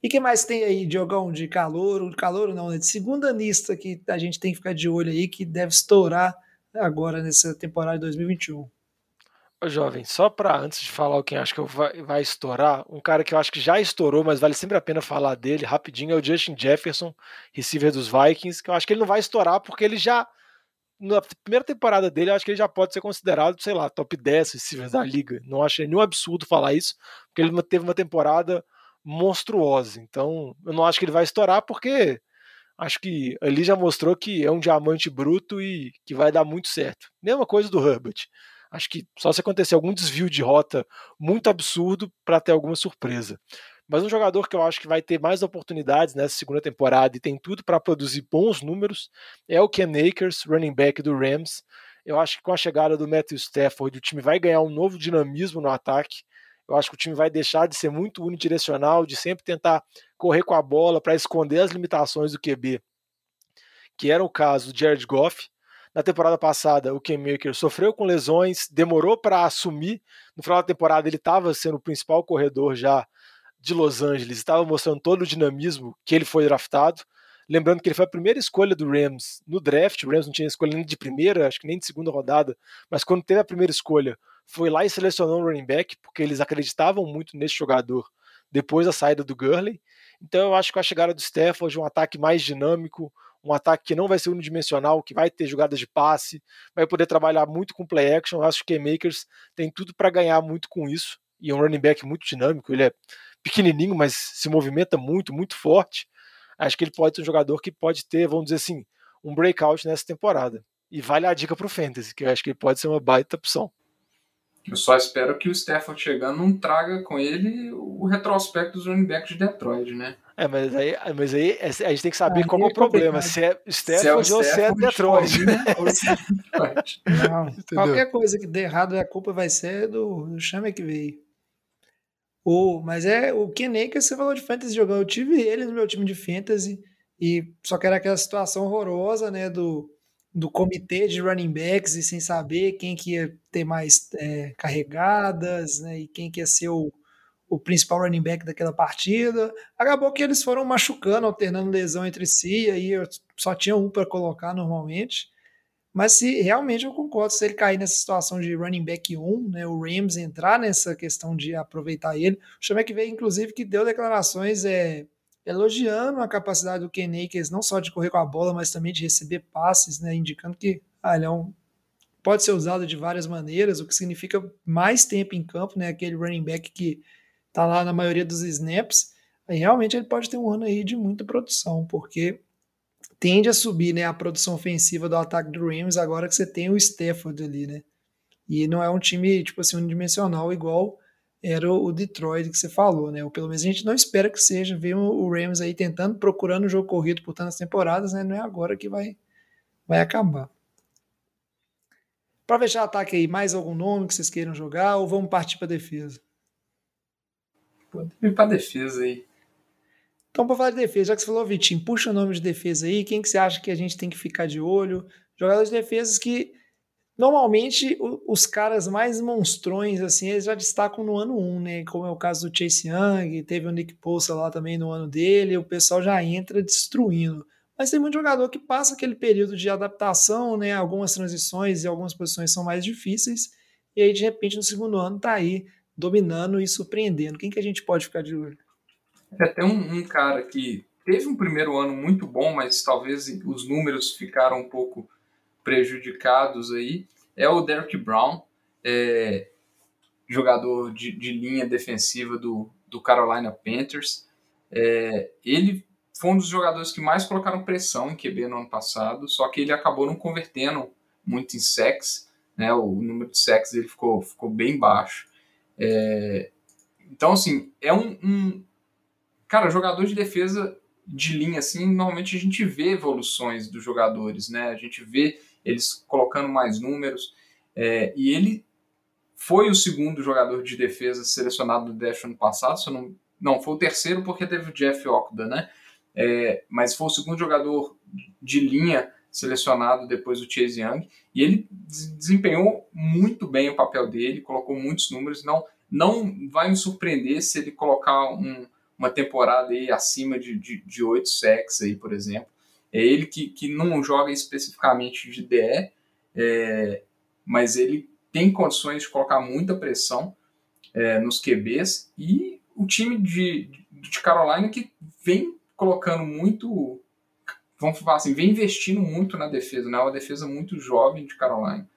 S1: E que mais tem aí, Diogão, de calor? Calor não, né? De segunda lista que a gente tem que ficar de olho aí, que deve estourar agora nessa temporada de 2021.
S2: Jovem, só para antes de falar o quem acho que vai, vai estourar, um cara que eu acho que já estourou, mas vale sempre a pena falar dele rapidinho, é o Justin Jefferson, receiver dos Vikings, que eu acho que ele não vai estourar porque ele já na primeira temporada dele, eu acho que ele já pode ser considerado, sei lá, top 10 receivers da liga. Não achei nenhum absurdo falar isso, porque ele teve uma temporada monstruosa. Então, eu não acho que ele vai estourar, porque acho que ali já mostrou que é um diamante bruto e que vai dar muito certo. Mesma coisa do Herbert. Acho que só se acontecer algum desvio de rota muito absurdo para ter alguma surpresa. Mas um jogador que eu acho que vai ter mais oportunidades nessa segunda temporada e tem tudo para produzir bons números é o Ken Akers, running back do Rams. Eu acho que com a chegada do Matthew Stafford, o time vai ganhar um novo dinamismo no ataque. Eu acho que o time vai deixar de ser muito unidirecional, de sempre tentar correr com a bola para esconder as limitações do QB, que era o caso do Jared Goff. Na temporada passada, o Ken Maker sofreu com lesões, demorou para assumir. No final da temporada, ele estava sendo o principal corredor já de Los Angeles estava mostrando todo o dinamismo que ele foi draftado. Lembrando que ele foi a primeira escolha do Rams no draft. O Rams não tinha escolha nem de primeira, acho que nem de segunda rodada, mas quando teve a primeira escolha, foi lá e selecionou um running back, porque eles acreditavam muito nesse jogador depois da saída do Gurley. Então eu acho que a chegada do Stafford, um ataque mais dinâmico, um ataque que não vai ser unidimensional, que vai ter jogadas de passe, vai poder trabalhar muito com play action. Eu acho que o K-Makers tem tudo para ganhar muito com isso. E é um running back muito dinâmico, ele é pequenininho, mas se movimenta muito, muito forte. Acho que ele pode ser um jogador que pode ter, vamos dizer assim, um breakout nessa temporada. E vale a dica para o Fantasy, que eu acho que ele pode ser uma baita opção.
S3: Eu só espero que o Stafford chegando não traga com ele o retrospecto dos running backs de Detroit, né?
S2: É, mas aí, mas aí a gente tem que saber ah, qual é o problema, se é Stafford, é ou se é Detroit. Né?
S1: Não, qualquer coisa que dê errado, a culpa vai ser do, do Chame que veio. O, mas é o Ken que você falou de fantasy jogando. Eu tive ele no meu time de fantasy e só que era aquela situação horrorosa, né, do, do comitê de running backs e sem saber quem que ia ter mais é, carregadas, né, e quem que ia ser o, o principal running back daquela partida. Acabou que eles foram machucando, alternando lesão entre si, aí só tinha um para colocar normalmente. Mas se realmente eu concordo, se ele cair nessa situação de running back 1, né, o Rams entrar nessa questão de aproveitar ele, o que veio, inclusive, que deu declarações é, elogiando a capacidade do Ken Akers, não só de correr com a bola, mas também de receber passes, né, indicando que ah, ele é um, pode ser usado de várias maneiras, o que significa mais tempo em campo, né, aquele running back que está lá na maioria dos snaps, aí realmente ele pode ter um ano aí de muita produção, porque tende a subir né, a produção ofensiva do ataque do Rams agora que você tem o Stafford ali, né? E não é um time, tipo assim, unidimensional igual era o Detroit que você falou, né? Ou pelo menos a gente não espera que seja. Ver o Rams aí tentando, procurando o jogo corrido por tantas temporadas, né? Não é agora que vai, vai acabar. Para fechar o ataque aí, mais algum nome que vocês queiram jogar ou vamos partir para defesa?
S3: Pode ir para defesa aí.
S1: Então, para falar de defesa, já que você falou, Vitinho, puxa o nome de defesa aí, quem que você acha que a gente tem que ficar de olho? Jogadores de defesas que normalmente os caras mais monstrões, assim, eles já destacam no ano 1, né? Como é o caso do Chase Young, teve o Nick Bosa lá também no ano dele, o pessoal já entra destruindo. Mas tem muito jogador que passa aquele período de adaptação, né? Algumas transições e algumas posições são mais difíceis, e aí de repente no segundo ano tá aí dominando e surpreendendo. Quem que a gente pode ficar de olho?
S3: É um, um, cara que teve um primeiro ano muito bom, mas talvez os números ficaram um pouco prejudicados aí, é o Derek Brown, é, jogador de, de, linha defensiva do, do Carolina Panthers. É, ele foi um dos jogadores que mais colocaram pressão em QB no ano passado, só que ele acabou não convertendo muito em sacks, né, o número de sacks dele ficou, ficou bem baixo. É, então, assim, é um, um Cara, jogador de defesa de linha, assim, normalmente a gente vê evoluções dos jogadores, né? A gente vê eles colocando mais números. É, e ele foi o segundo jogador de defesa selecionado do draft ano passado, se não, não, foi o terceiro porque teve o Jeff Okuda, né? É, mas foi o segundo jogador de linha selecionado depois do Chase Young, e ele desempenhou muito bem o papel dele, colocou muitos números, não não vai me surpreender se ele colocar um, uma temporada aí acima de, de, de 8 sacks aí, por exemplo. É ele que, que não joga especificamente de DE, é, mas ele tem condições de colocar muita pressão é, nos QBs e o time de, de Carolina que vem colocando muito, vamos falar assim, vem investindo muito na defesa, né? Uma defesa muito jovem de Carolina.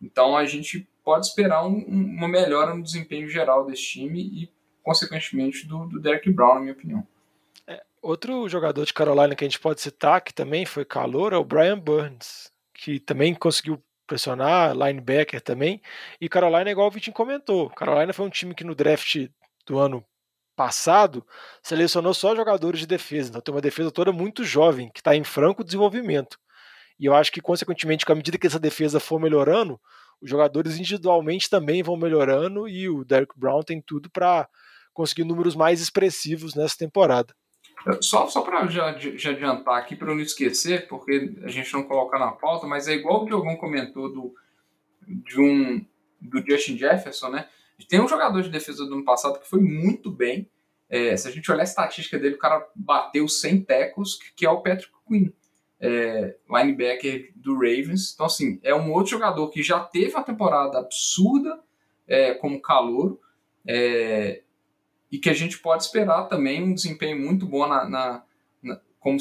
S3: Então a gente pode esperar um, uma melhora no desempenho geral desse time e, consequentemente, do, do Derek Brown, na minha opinião.
S2: É, outro jogador de Carolina que a gente pode citar, que também foi calor, é o Brian Burns, que também conseguiu pressionar, linebacker também. E Carolina, igual o Vitinho comentou, Carolina foi um time que no draft do ano passado selecionou só jogadores de defesa, então tem uma defesa toda muito jovem, que está em franco desenvolvimento. E eu acho que, consequentemente, com a medida que essa defesa for melhorando, os jogadores individualmente também vão melhorando e o Derek Brown tem tudo para conseguir números mais expressivos nessa temporada.
S3: Só, só para já, já, adiantar aqui, para eu não esquecer, porque a gente não coloca na pauta, mas é igual o que algum comentou do, de um, do Justin Jefferson, né? Tem um jogador de defesa do ano passado que foi muito bem. É, se a gente olhar a estatística dele, o cara bateu 100 tecos, que é o Patrick Quinn, é, linebacker do Ravens. Então, assim, é um outro jogador que já teve uma temporada absurda é, como calor. É, e que a gente pode esperar também um desempenho muito bom na, na, na como.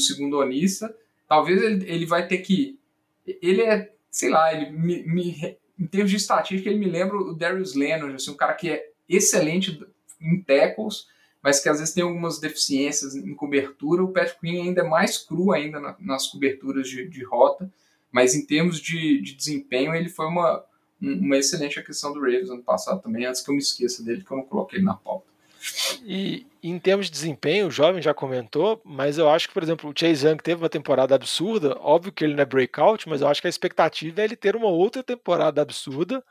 S3: Talvez ele, ele vai ter que. Ele é, sei lá, ele me, me, em termos de estatística, ele me lembra o Darius Leonard, assim, um cara que é excelente em tackles, mas que às vezes tem algumas deficiências em cobertura. O Patrick Queen ainda é mais cru ainda na, nas coberturas de, de, rota, mas em termos de, de desempenho, ele foi uma, uma excelente aquisição do Ravens ano passado também, antes que eu me esqueça dele, que eu não coloquei na pauta.
S2: E em termos de desempenho, o jovem já comentou, mas eu acho que, por exemplo, o Chase Young teve uma temporada absurda. Óbvio que ele não é breakout, mas eu acho que a expectativa é ele ter uma outra temporada absurda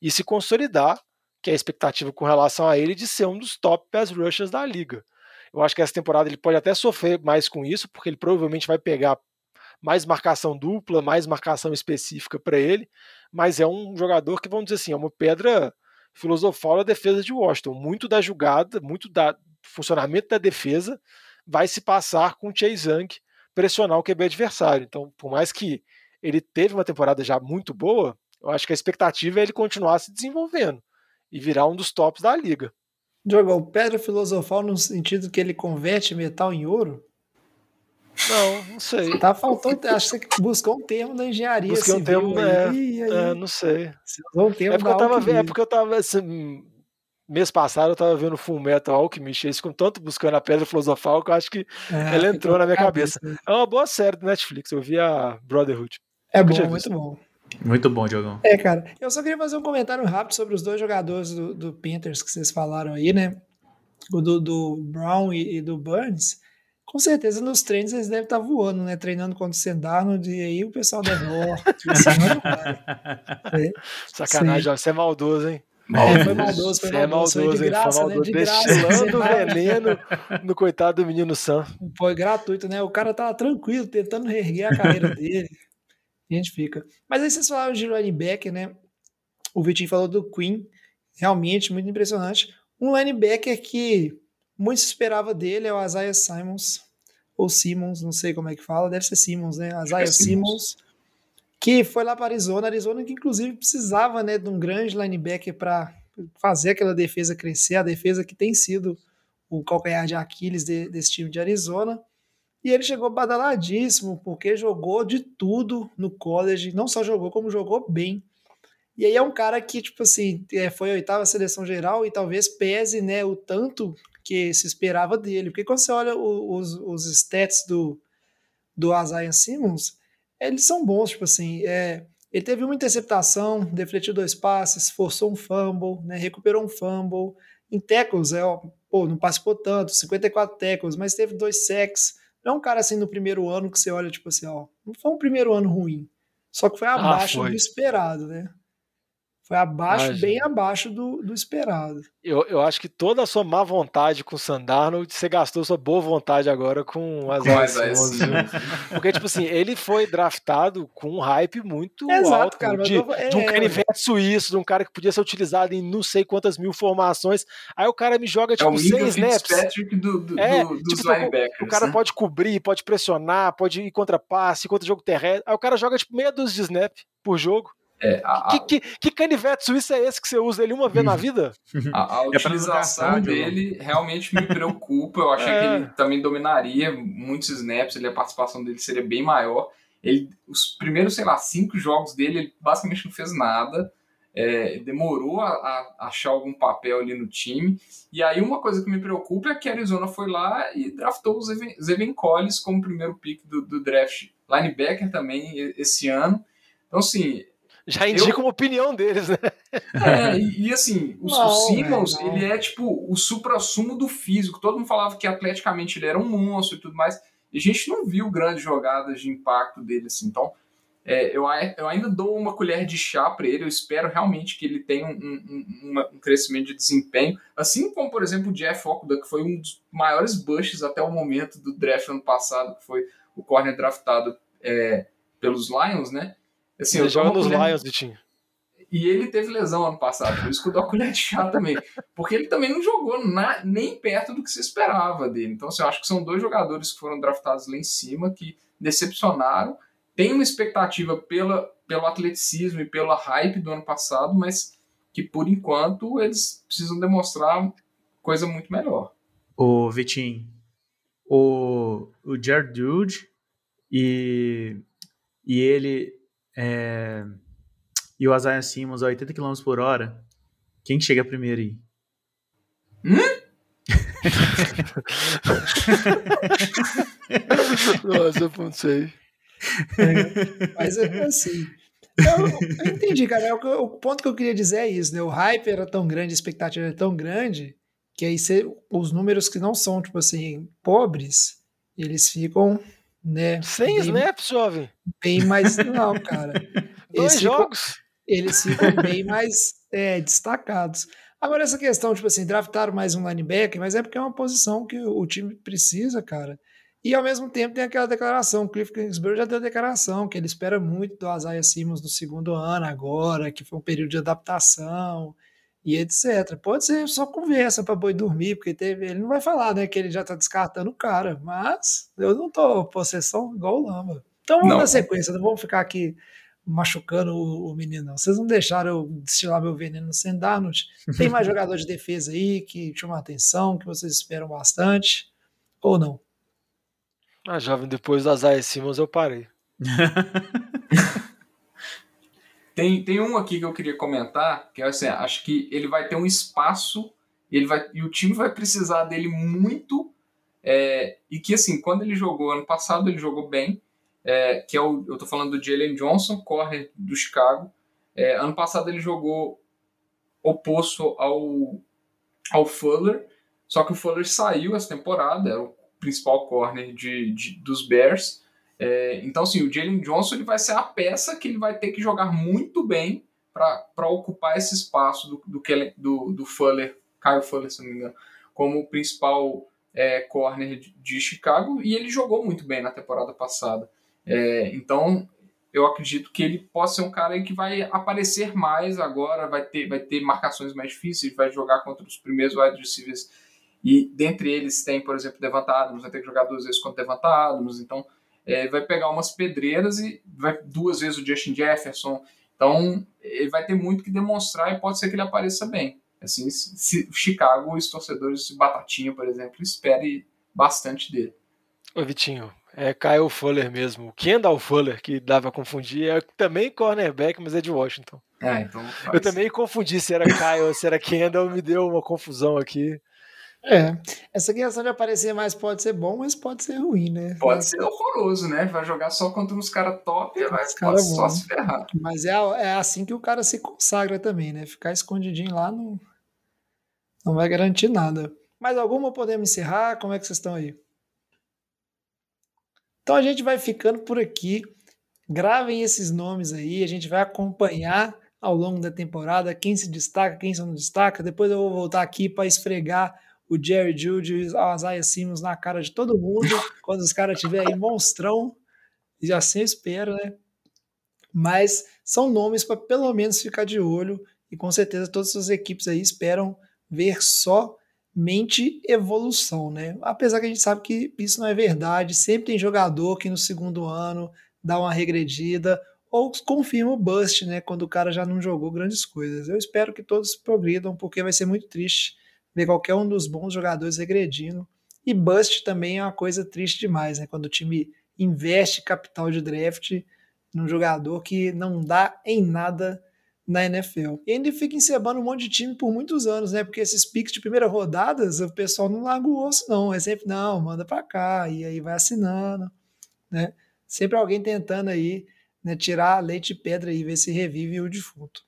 S2: e se consolidar, que é a expectativa com relação a ele de ser um dos top pass rushers da liga. Eu acho que essa temporada ele pode até sofrer mais com isso, porque ele provavelmente vai pegar mais marcação dupla, mais marcação específica para ele, mas é um jogador que, vamos dizer assim, é uma pedra filosofal da defesa de Washington. Muito da jogada, muito da funcionamento da defesa vai se passar com o Chase Young pressionar o QB adversário. Então, por mais que ele teve uma temporada já muito boa, eu acho que a expectativa é ele continuar se desenvolvendo e virar um dos tops da liga.
S1: Diogo, o pedra filosofal no sentido que ele converte metal em ouro?
S2: Não, não sei.
S1: Tá faltando, acho que você buscou um termo da engenharia
S2: Busquei um termo, é, aí, é, não sei. Um termo é porque eu tava vendo, é porque eu tava assim, mês passado eu tava vendo Full Metal Alchemist, eles ficam tanto buscando a pedra filosofal que eu acho que é, ela entrou na minha cabeça. cabeça. É uma boa série do Netflix, eu vi a Brotherhood.
S1: É bom, muito bom.
S4: Muito bom, Diogão.
S1: É, cara. Eu só queria fazer um comentário rápido sobre os dois jogadores do, do Panthers que vocês falaram aí, né? O do, do Brown e, e do Burns com certeza nos treinos eles devem estar voando, né? Treinando contra o Sendarno e aí o pessoal deve, ó,
S2: é. Sacanagem, ó, você é maldoso, hein?
S1: É, foi maldoso, foi
S2: é maldoso, foi de graça, foi maldoso, né? De graça. Destilando veneno no coitado do menino Sam.
S1: Foi gratuito, né? O cara tava tranquilo, tentando reerguer a carreira dele. a gente fica. Mas aí vocês falaram de linebacker, né? O Vitinho falou do Queen. Realmente, muito impressionante. Um linebacker que muito se esperava dele é o Isaiah Simons, ou Simmons, não sei como é que fala, deve ser Simmons, né? Isaiah é Simmons, que foi lá para Arizona, Arizona que inclusive precisava né, de um grande linebacker para fazer aquela defesa crescer, a defesa que tem sido o calcanhar de Aquiles de, desse time de Arizona. E ele chegou badaladíssimo, porque jogou de tudo no college, não só jogou, como jogou bem. E aí é um cara que, tipo assim, é, foi a oitava seleção geral e talvez pese né, o tanto que se esperava dele. Porque quando você olha os, os stats do, do Isaiah Simmons, eles são bons, tipo assim, é, ele teve uma interceptação, defletiu dois passes, forçou um fumble, né, recuperou um fumble. Em tackles, é, ó, pô, não participou tanto, 54 tackles, mas teve dois sacks. Não é um cara assim no primeiro ano que você olha, tipo assim, ó, não foi um primeiro ano ruim. Só que foi ah, abaixo ah, foi. do esperado, né? Foi abaixo, bem abaixo do, do esperado.
S2: Eu, eu acho que toda a sua má vontade com o Sandarno, você gastou sua boa vontade agora com as Porque, tipo assim, ele foi draftado com um hype muito Exato, alto. Cara, de, tô... é, de, um canivete suíço, de um cara que podia ser utilizado em não sei quantas mil formações. Aí o cara me joga, tipo, é seis snaps.
S3: Do, do, é, do, dos tipo, linebackers.
S2: O, o cara
S3: né?
S2: pode cobrir, pode pressionar, pode ir contra passe, contra jogo terrestre. Aí o cara joga, tipo, meia dúzia de snap por jogo.
S3: É, a,
S2: que, que, que, canivete suíço é esse que você usa ele uma vez na vida?
S3: A, a é utilização dele realmente me preocupa. Eu achei é. que ele também dominaria muitos snaps, ele, a participação dele seria bem maior. Ele, os primeiros, sei lá, cinco jogos dele, ele basicamente não fez nada. É, demorou a, a, achar algum papel ali no time. E aí uma coisa que me preocupa é que a Arizona foi lá e draftou o Zevin Collins como primeiro pick do, do draft. Linebacker também esse ano. Então, assim,
S2: já indica eu... uma opinião deles, né?
S3: É, e, e assim, o, não, o Simmons, não. ele é tipo o supra-sumo do físico. Todo mundo falava que atleticamente ele era um monstro e tudo mais. E a gente não viu grandes jogadas de impacto dele, assim. Então, é, eu, eu ainda dou uma colher de chá para ele. Eu espero realmente que ele tenha um, um, um, crescimento de desempenho. Assim como, por exemplo, o Jeff Okuda, que foi um dos maiores bushes até o momento do draft ano passado, que foi o corner draftado é, pelos Lions, né?
S2: Assim, ele joga nos colher... Lions, Vitinho.
S3: E ele teve lesão ano passado, por isso que eu dou a colher de chá também. Porque ele também não jogou na, nem perto do que se esperava dele. Então, assim, eu acho que são dois jogadores que foram draftados lá em cima, que decepcionaram. Tem uma expectativa pela, pelo atleticismo e pela hype do ano passado, mas que por enquanto eles precisam demonstrar coisa muito melhor.
S4: O Vitinho, o, o Jared Dude e, e ele é... E o Isaiah Simmons a 80 km por hora. Quem chega primeiro aí?
S3: Hum?
S2: Nossa, eu não sei.
S1: É, mas é assim. Eu, eu entendi, cara. É o, o, ponto que eu queria dizer é isso, né? O hype era tão grande, a expectativa era tão grande, que aí cê, os números que não são, tipo assim, pobres, eles ficam né?
S2: Sem bem, snaps, jovem.
S1: Bem mais. Não, cara.
S2: Dois jogos.
S1: Eles ficam bem mais é, destacados. Agora, essa questão, tipo assim, draftaram mais um linebacker, mas é porque é uma posição que o time precisa, cara. E ao mesmo tempo tem aquela declaração, o Cliff Kingsbury já deu a declaração, que ele espera muito do Isaiah Simmons no segundo ano agora, que foi um período de adaptação e etc. Pode ser só conversa para boi dormir, porque teve, ele não vai falar, né, que ele já tá descartando o cara, mas eu não tô possessão igual o Lamba. Então vamos não. na sequência, não vamos ficar aqui machucando o, o menino, não. Vocês não deixaram eu destilar meu veneno sem Darnold. Tem mais jogador de defesa aí que chamam a atenção, que vocês esperam bastante, ou não?
S2: Ah, jovem, depois das Isaiah Simmons eu parei.
S3: Tem, tem um aqui que eu queria comentar, que é assim, acho que ele vai ter um espaço ele vai, e o time vai precisar dele muito. É, e que assim, quando ele jogou ano passado, ele jogou bem. É, que é o, eu tô falando do Jalen Johnson, corner do Chicago. É, ano passado ele jogou oposto ao, ao Fuller, só que o Fuller saiu essa temporada, era o principal corner de, de dos Bears. É, então, assim, o Jalen Johnson ele vai ser a peça que ele vai ter que jogar muito bem para ocupar esse espaço do, do, do, do Fuller, Kyle Fuller, se não me engano, como principal é, corner de, de, Chicago, e ele jogou muito bem na temporada passada. É, então, eu acredito que ele possa ser um cara que vai aparecer mais agora, vai ter, vai ter marcações mais difíceis, vai jogar contra os primeiros wide receivers, e dentre eles tem, por exemplo, Devant Adams, vai ter que jogar duas vezes contra Devant Adams, então é, vai pegar umas pedreiras e vai duas vezes o Justin Jefferson. Então, ele vai ter muito que demonstrar e pode ser que ele apareça bem. Assim, se, se Chicago, os torcedores de Batatinha, por exemplo, espere bastante dele.
S2: Ô Vitinho, é Kyle Fuller mesmo. O Kendall Fuller, que dava a confundir, é também cornerback, mas é de Washington.
S3: É, então
S2: Eu também confundi se era Kyle ou se era Kendall, me deu uma confusão aqui.
S1: É, essa questão de aparecer mais pode ser bom, mas pode ser ruim, né?
S3: Pode ser horroroso, né? Vai jogar só contra uns caras top e vai cara só se ferrar.
S1: Mas é, é assim que o cara se consagra também, né? Ficar escondidinho lá não, não vai garantir nada. Mais alguma podemos encerrar? Como é que vocês estão aí? Então a gente vai ficando por aqui. Gravem esses nomes aí, a gente vai acompanhar ao longo da temporada, quem se destaca, quem se não destaca. Depois eu vou voltar aqui para esfregar o Jerry Judy e o Isaiah Simmons na cara de todo mundo, quando os caras tiverem monstrão, e assim eu espero, né? Mas são nomes para pelo menos ficar de olho, e com certeza todas as equipes aí esperam ver somente evolução, né? Apesar que a gente sabe que isso não é verdade, sempre tem jogador que no segundo ano dá uma regredida, ou confirma o bust, né, quando o cara já não jogou grandes coisas. Eu espero que todos progridam, porque vai ser muito triste ver qualquer um dos bons jogadores regredindo. E bust também é uma coisa triste demais, né, quando o time investe capital de draft num jogador que não dá em nada na NFL. E ainda fica encebando um monte de time por muitos anos, né? Porque esses picks de primeira rodada, o pessoal não larga o osso, não. É sempre, não, manda para cá, e aí vai assinando, né? Sempre alguém tentando aí né, tirar leite de pedra e ver se revive o defunto.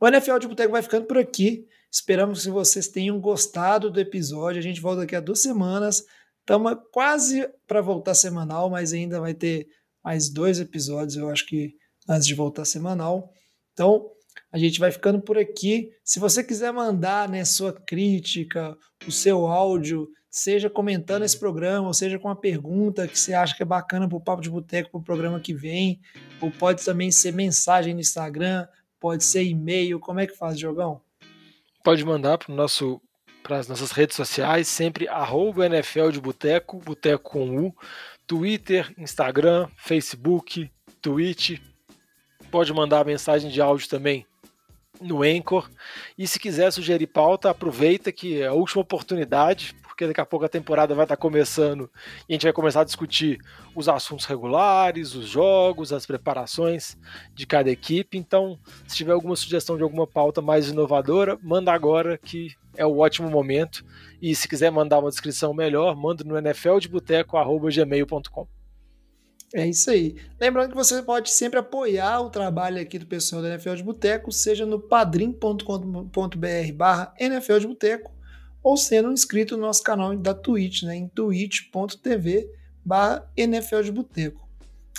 S1: O NFL de Boteco vai ficando por aqui. Esperamos que vocês tenham gostado do episódio. A gente volta daqui a duas semanas. Estamos quase para voltar semanal, mas ainda vai ter mais dois episódios, eu acho que antes de voltar semanal. Então, a gente vai ficando por aqui. Se você quiser mandar né, sua crítica, o seu áudio, seja comentando esse programa, ou seja com uma pergunta que você acha que é bacana para o Papo de Boteco, para o programa que vem, ou pode também ser mensagem no Instagram, pode ser e-mail, como é que faz, Jogão?
S2: Pode mandar para nosso para as nossas redes sociais, sempre arroba NFL de Boteco, Boteco com U, Twitter, Instagram, Facebook, Twitch. Pode mandar mensagem de áudio também no Anchor. E se quiser sugerir pauta, aproveita que é a última oportunidade, porque daqui a pouco a temporada vai estar começando e a gente vai começar a discutir os assuntos regulares, os jogos, as preparações de cada equipe. Então, se tiver alguma sugestão de alguma pauta mais inovadora, manda agora que é o ótimo momento. E se quiser mandar uma descrição melhor, manda no nfldeboteco.gmail.com.
S1: É isso aí. Lembrando que você pode sempre apoiar o trabalho aqui do pessoal da NFL de Boteco, seja no padrim.com.br barra NFL de Boteco, ou sendo inscrito no nosso canal da Twitch, né, em twitch.tv barra NFL de Boteco.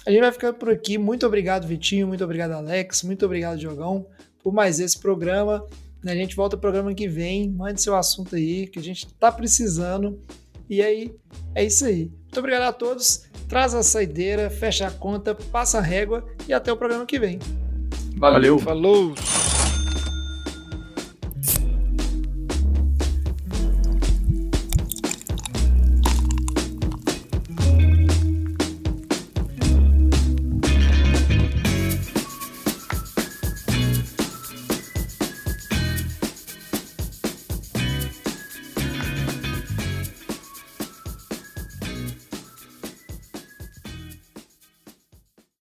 S1: A gente vai ficando por aqui. Muito obrigado, Vitinho. Muito obrigado, Alex. Muito obrigado, Diogão, por mais esse programa. A gente volta ao programa que vem. Mande seu assunto aí, que a gente está precisando. E aí, é isso aí. Muito obrigado a todos. Traz a saideira, fecha a conta, passa a régua e até o programa que vem.
S4: Valeu.
S2: Falou.